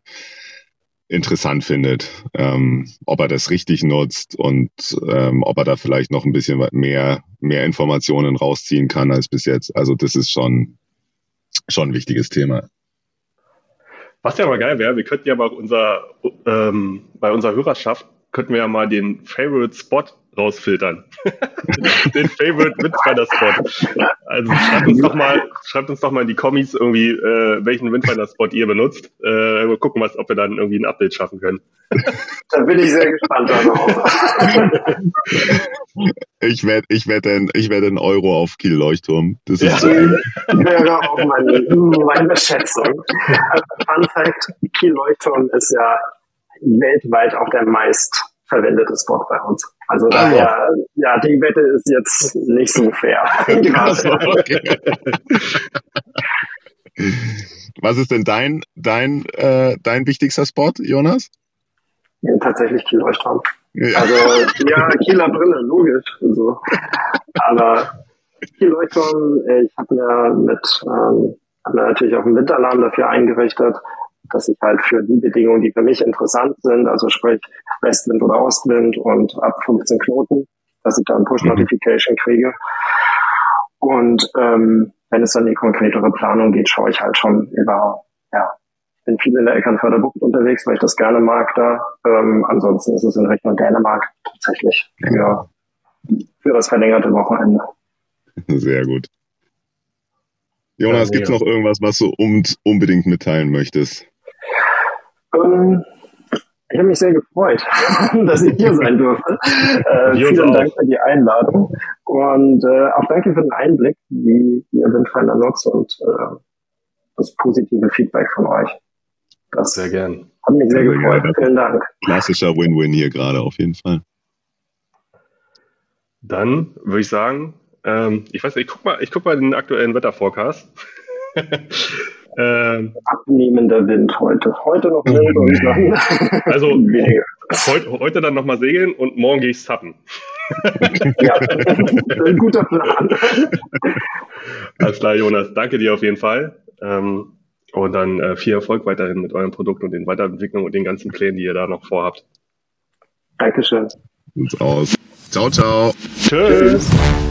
interessant findet, ähm, ob er das richtig nutzt und ähm, ob er da vielleicht noch ein bisschen mehr, mehr Informationen rausziehen kann als bis jetzt. Also das ist schon, schon ein wichtiges Thema. Was ja mal geil wäre, wir könnten ja mal unser, ähm, bei unserer Hörerschaft könnten wir ja mal den Favorite Spot rausfiltern. [LAUGHS] Den Favorite Windfinder Spot. Also schreibt uns doch mal, schreibt uns doch mal in die Kommis irgendwie, äh, welchen Windfinder Spot ihr benutzt. Äh, wir gucken, was, ob wir dann irgendwie ein Update schaffen können. Da bin ich sehr gespannt darauf. ich werde ich werd den, ich werd den Euro auf Kiel Leuchtturm. Das ist ja. so wäre auch meine, meine Schätzung. Fun Fact, Kiel Leuchtturm ist ja weltweit auch der meist verwendete Spot bei uns. Also ah, daher, ja. ja, die Wette ist jetzt nicht so fair. [LAUGHS] Also, okay. Was ist denn dein, dein, äh, dein wichtigster Spot, Jonas? Ja, tatsächlich Kiel Leuchtturm. Ja. Also ja, Kieler Brille, logisch. So. Aber Kiel Leuchtturm, ich habe mir mit, ähm, hab mir natürlich auch einen Winteralarm dafür eingerichtet dass ich halt für die Bedingungen, die für mich interessant sind, also sprich Westwind oder Ostwind und ab 15 Knoten, dass ich da ein Push-Notification kriege. Und ähm, wenn es dann in die konkretere Planung geht, schaue ich halt schon über, ja, ich bin viel in der Eckernförder Bucht unterwegs, weil ich das gerne mag da. Ähm, ansonsten ist es in Richtung Dänemark tatsächlich für, für das verlängerte Wochenende. Sehr gut. Jonas, ja, gibt's noch irgendwas, was du unbedingt mitteilen möchtest? Ähm, ich habe mich sehr gefreut, [LAUGHS] dass ich hier sein durfte. Äh, [LAUGHS] vielen Dank für die Einladung und äh, auch danke für den Einblick, wie ihr Windfinder nutzt und äh, das positive Feedback von euch. Das sehr gern. Hat mich sehr, sehr gefreut. Gerne. Vielen Dank. Klassischer Win-Win hier gerade auf jeden Fall. Dann würde ich sagen, ähm, ich weiß nicht, ich guck mal, ich guck mal den aktuellen Wetterforecast. [LAUGHS] Ähm, Abnehmender Wind heute. Heute noch [LAUGHS] mild und dann [LAUGHS] Also heute, heute dann nochmal segeln und morgen gehe ich zappen. [LAUGHS] ja, ein guter Plan. Alles klar, Jonas. Danke dir auf jeden Fall. Ähm, und dann äh, viel Erfolg weiterhin mit eurem Produkt und den Weiterentwicklungen und den ganzen Plänen, die ihr da noch vorhabt. Dankeschön. Aus. Ciao, ciao. Tschüss. Tschüss.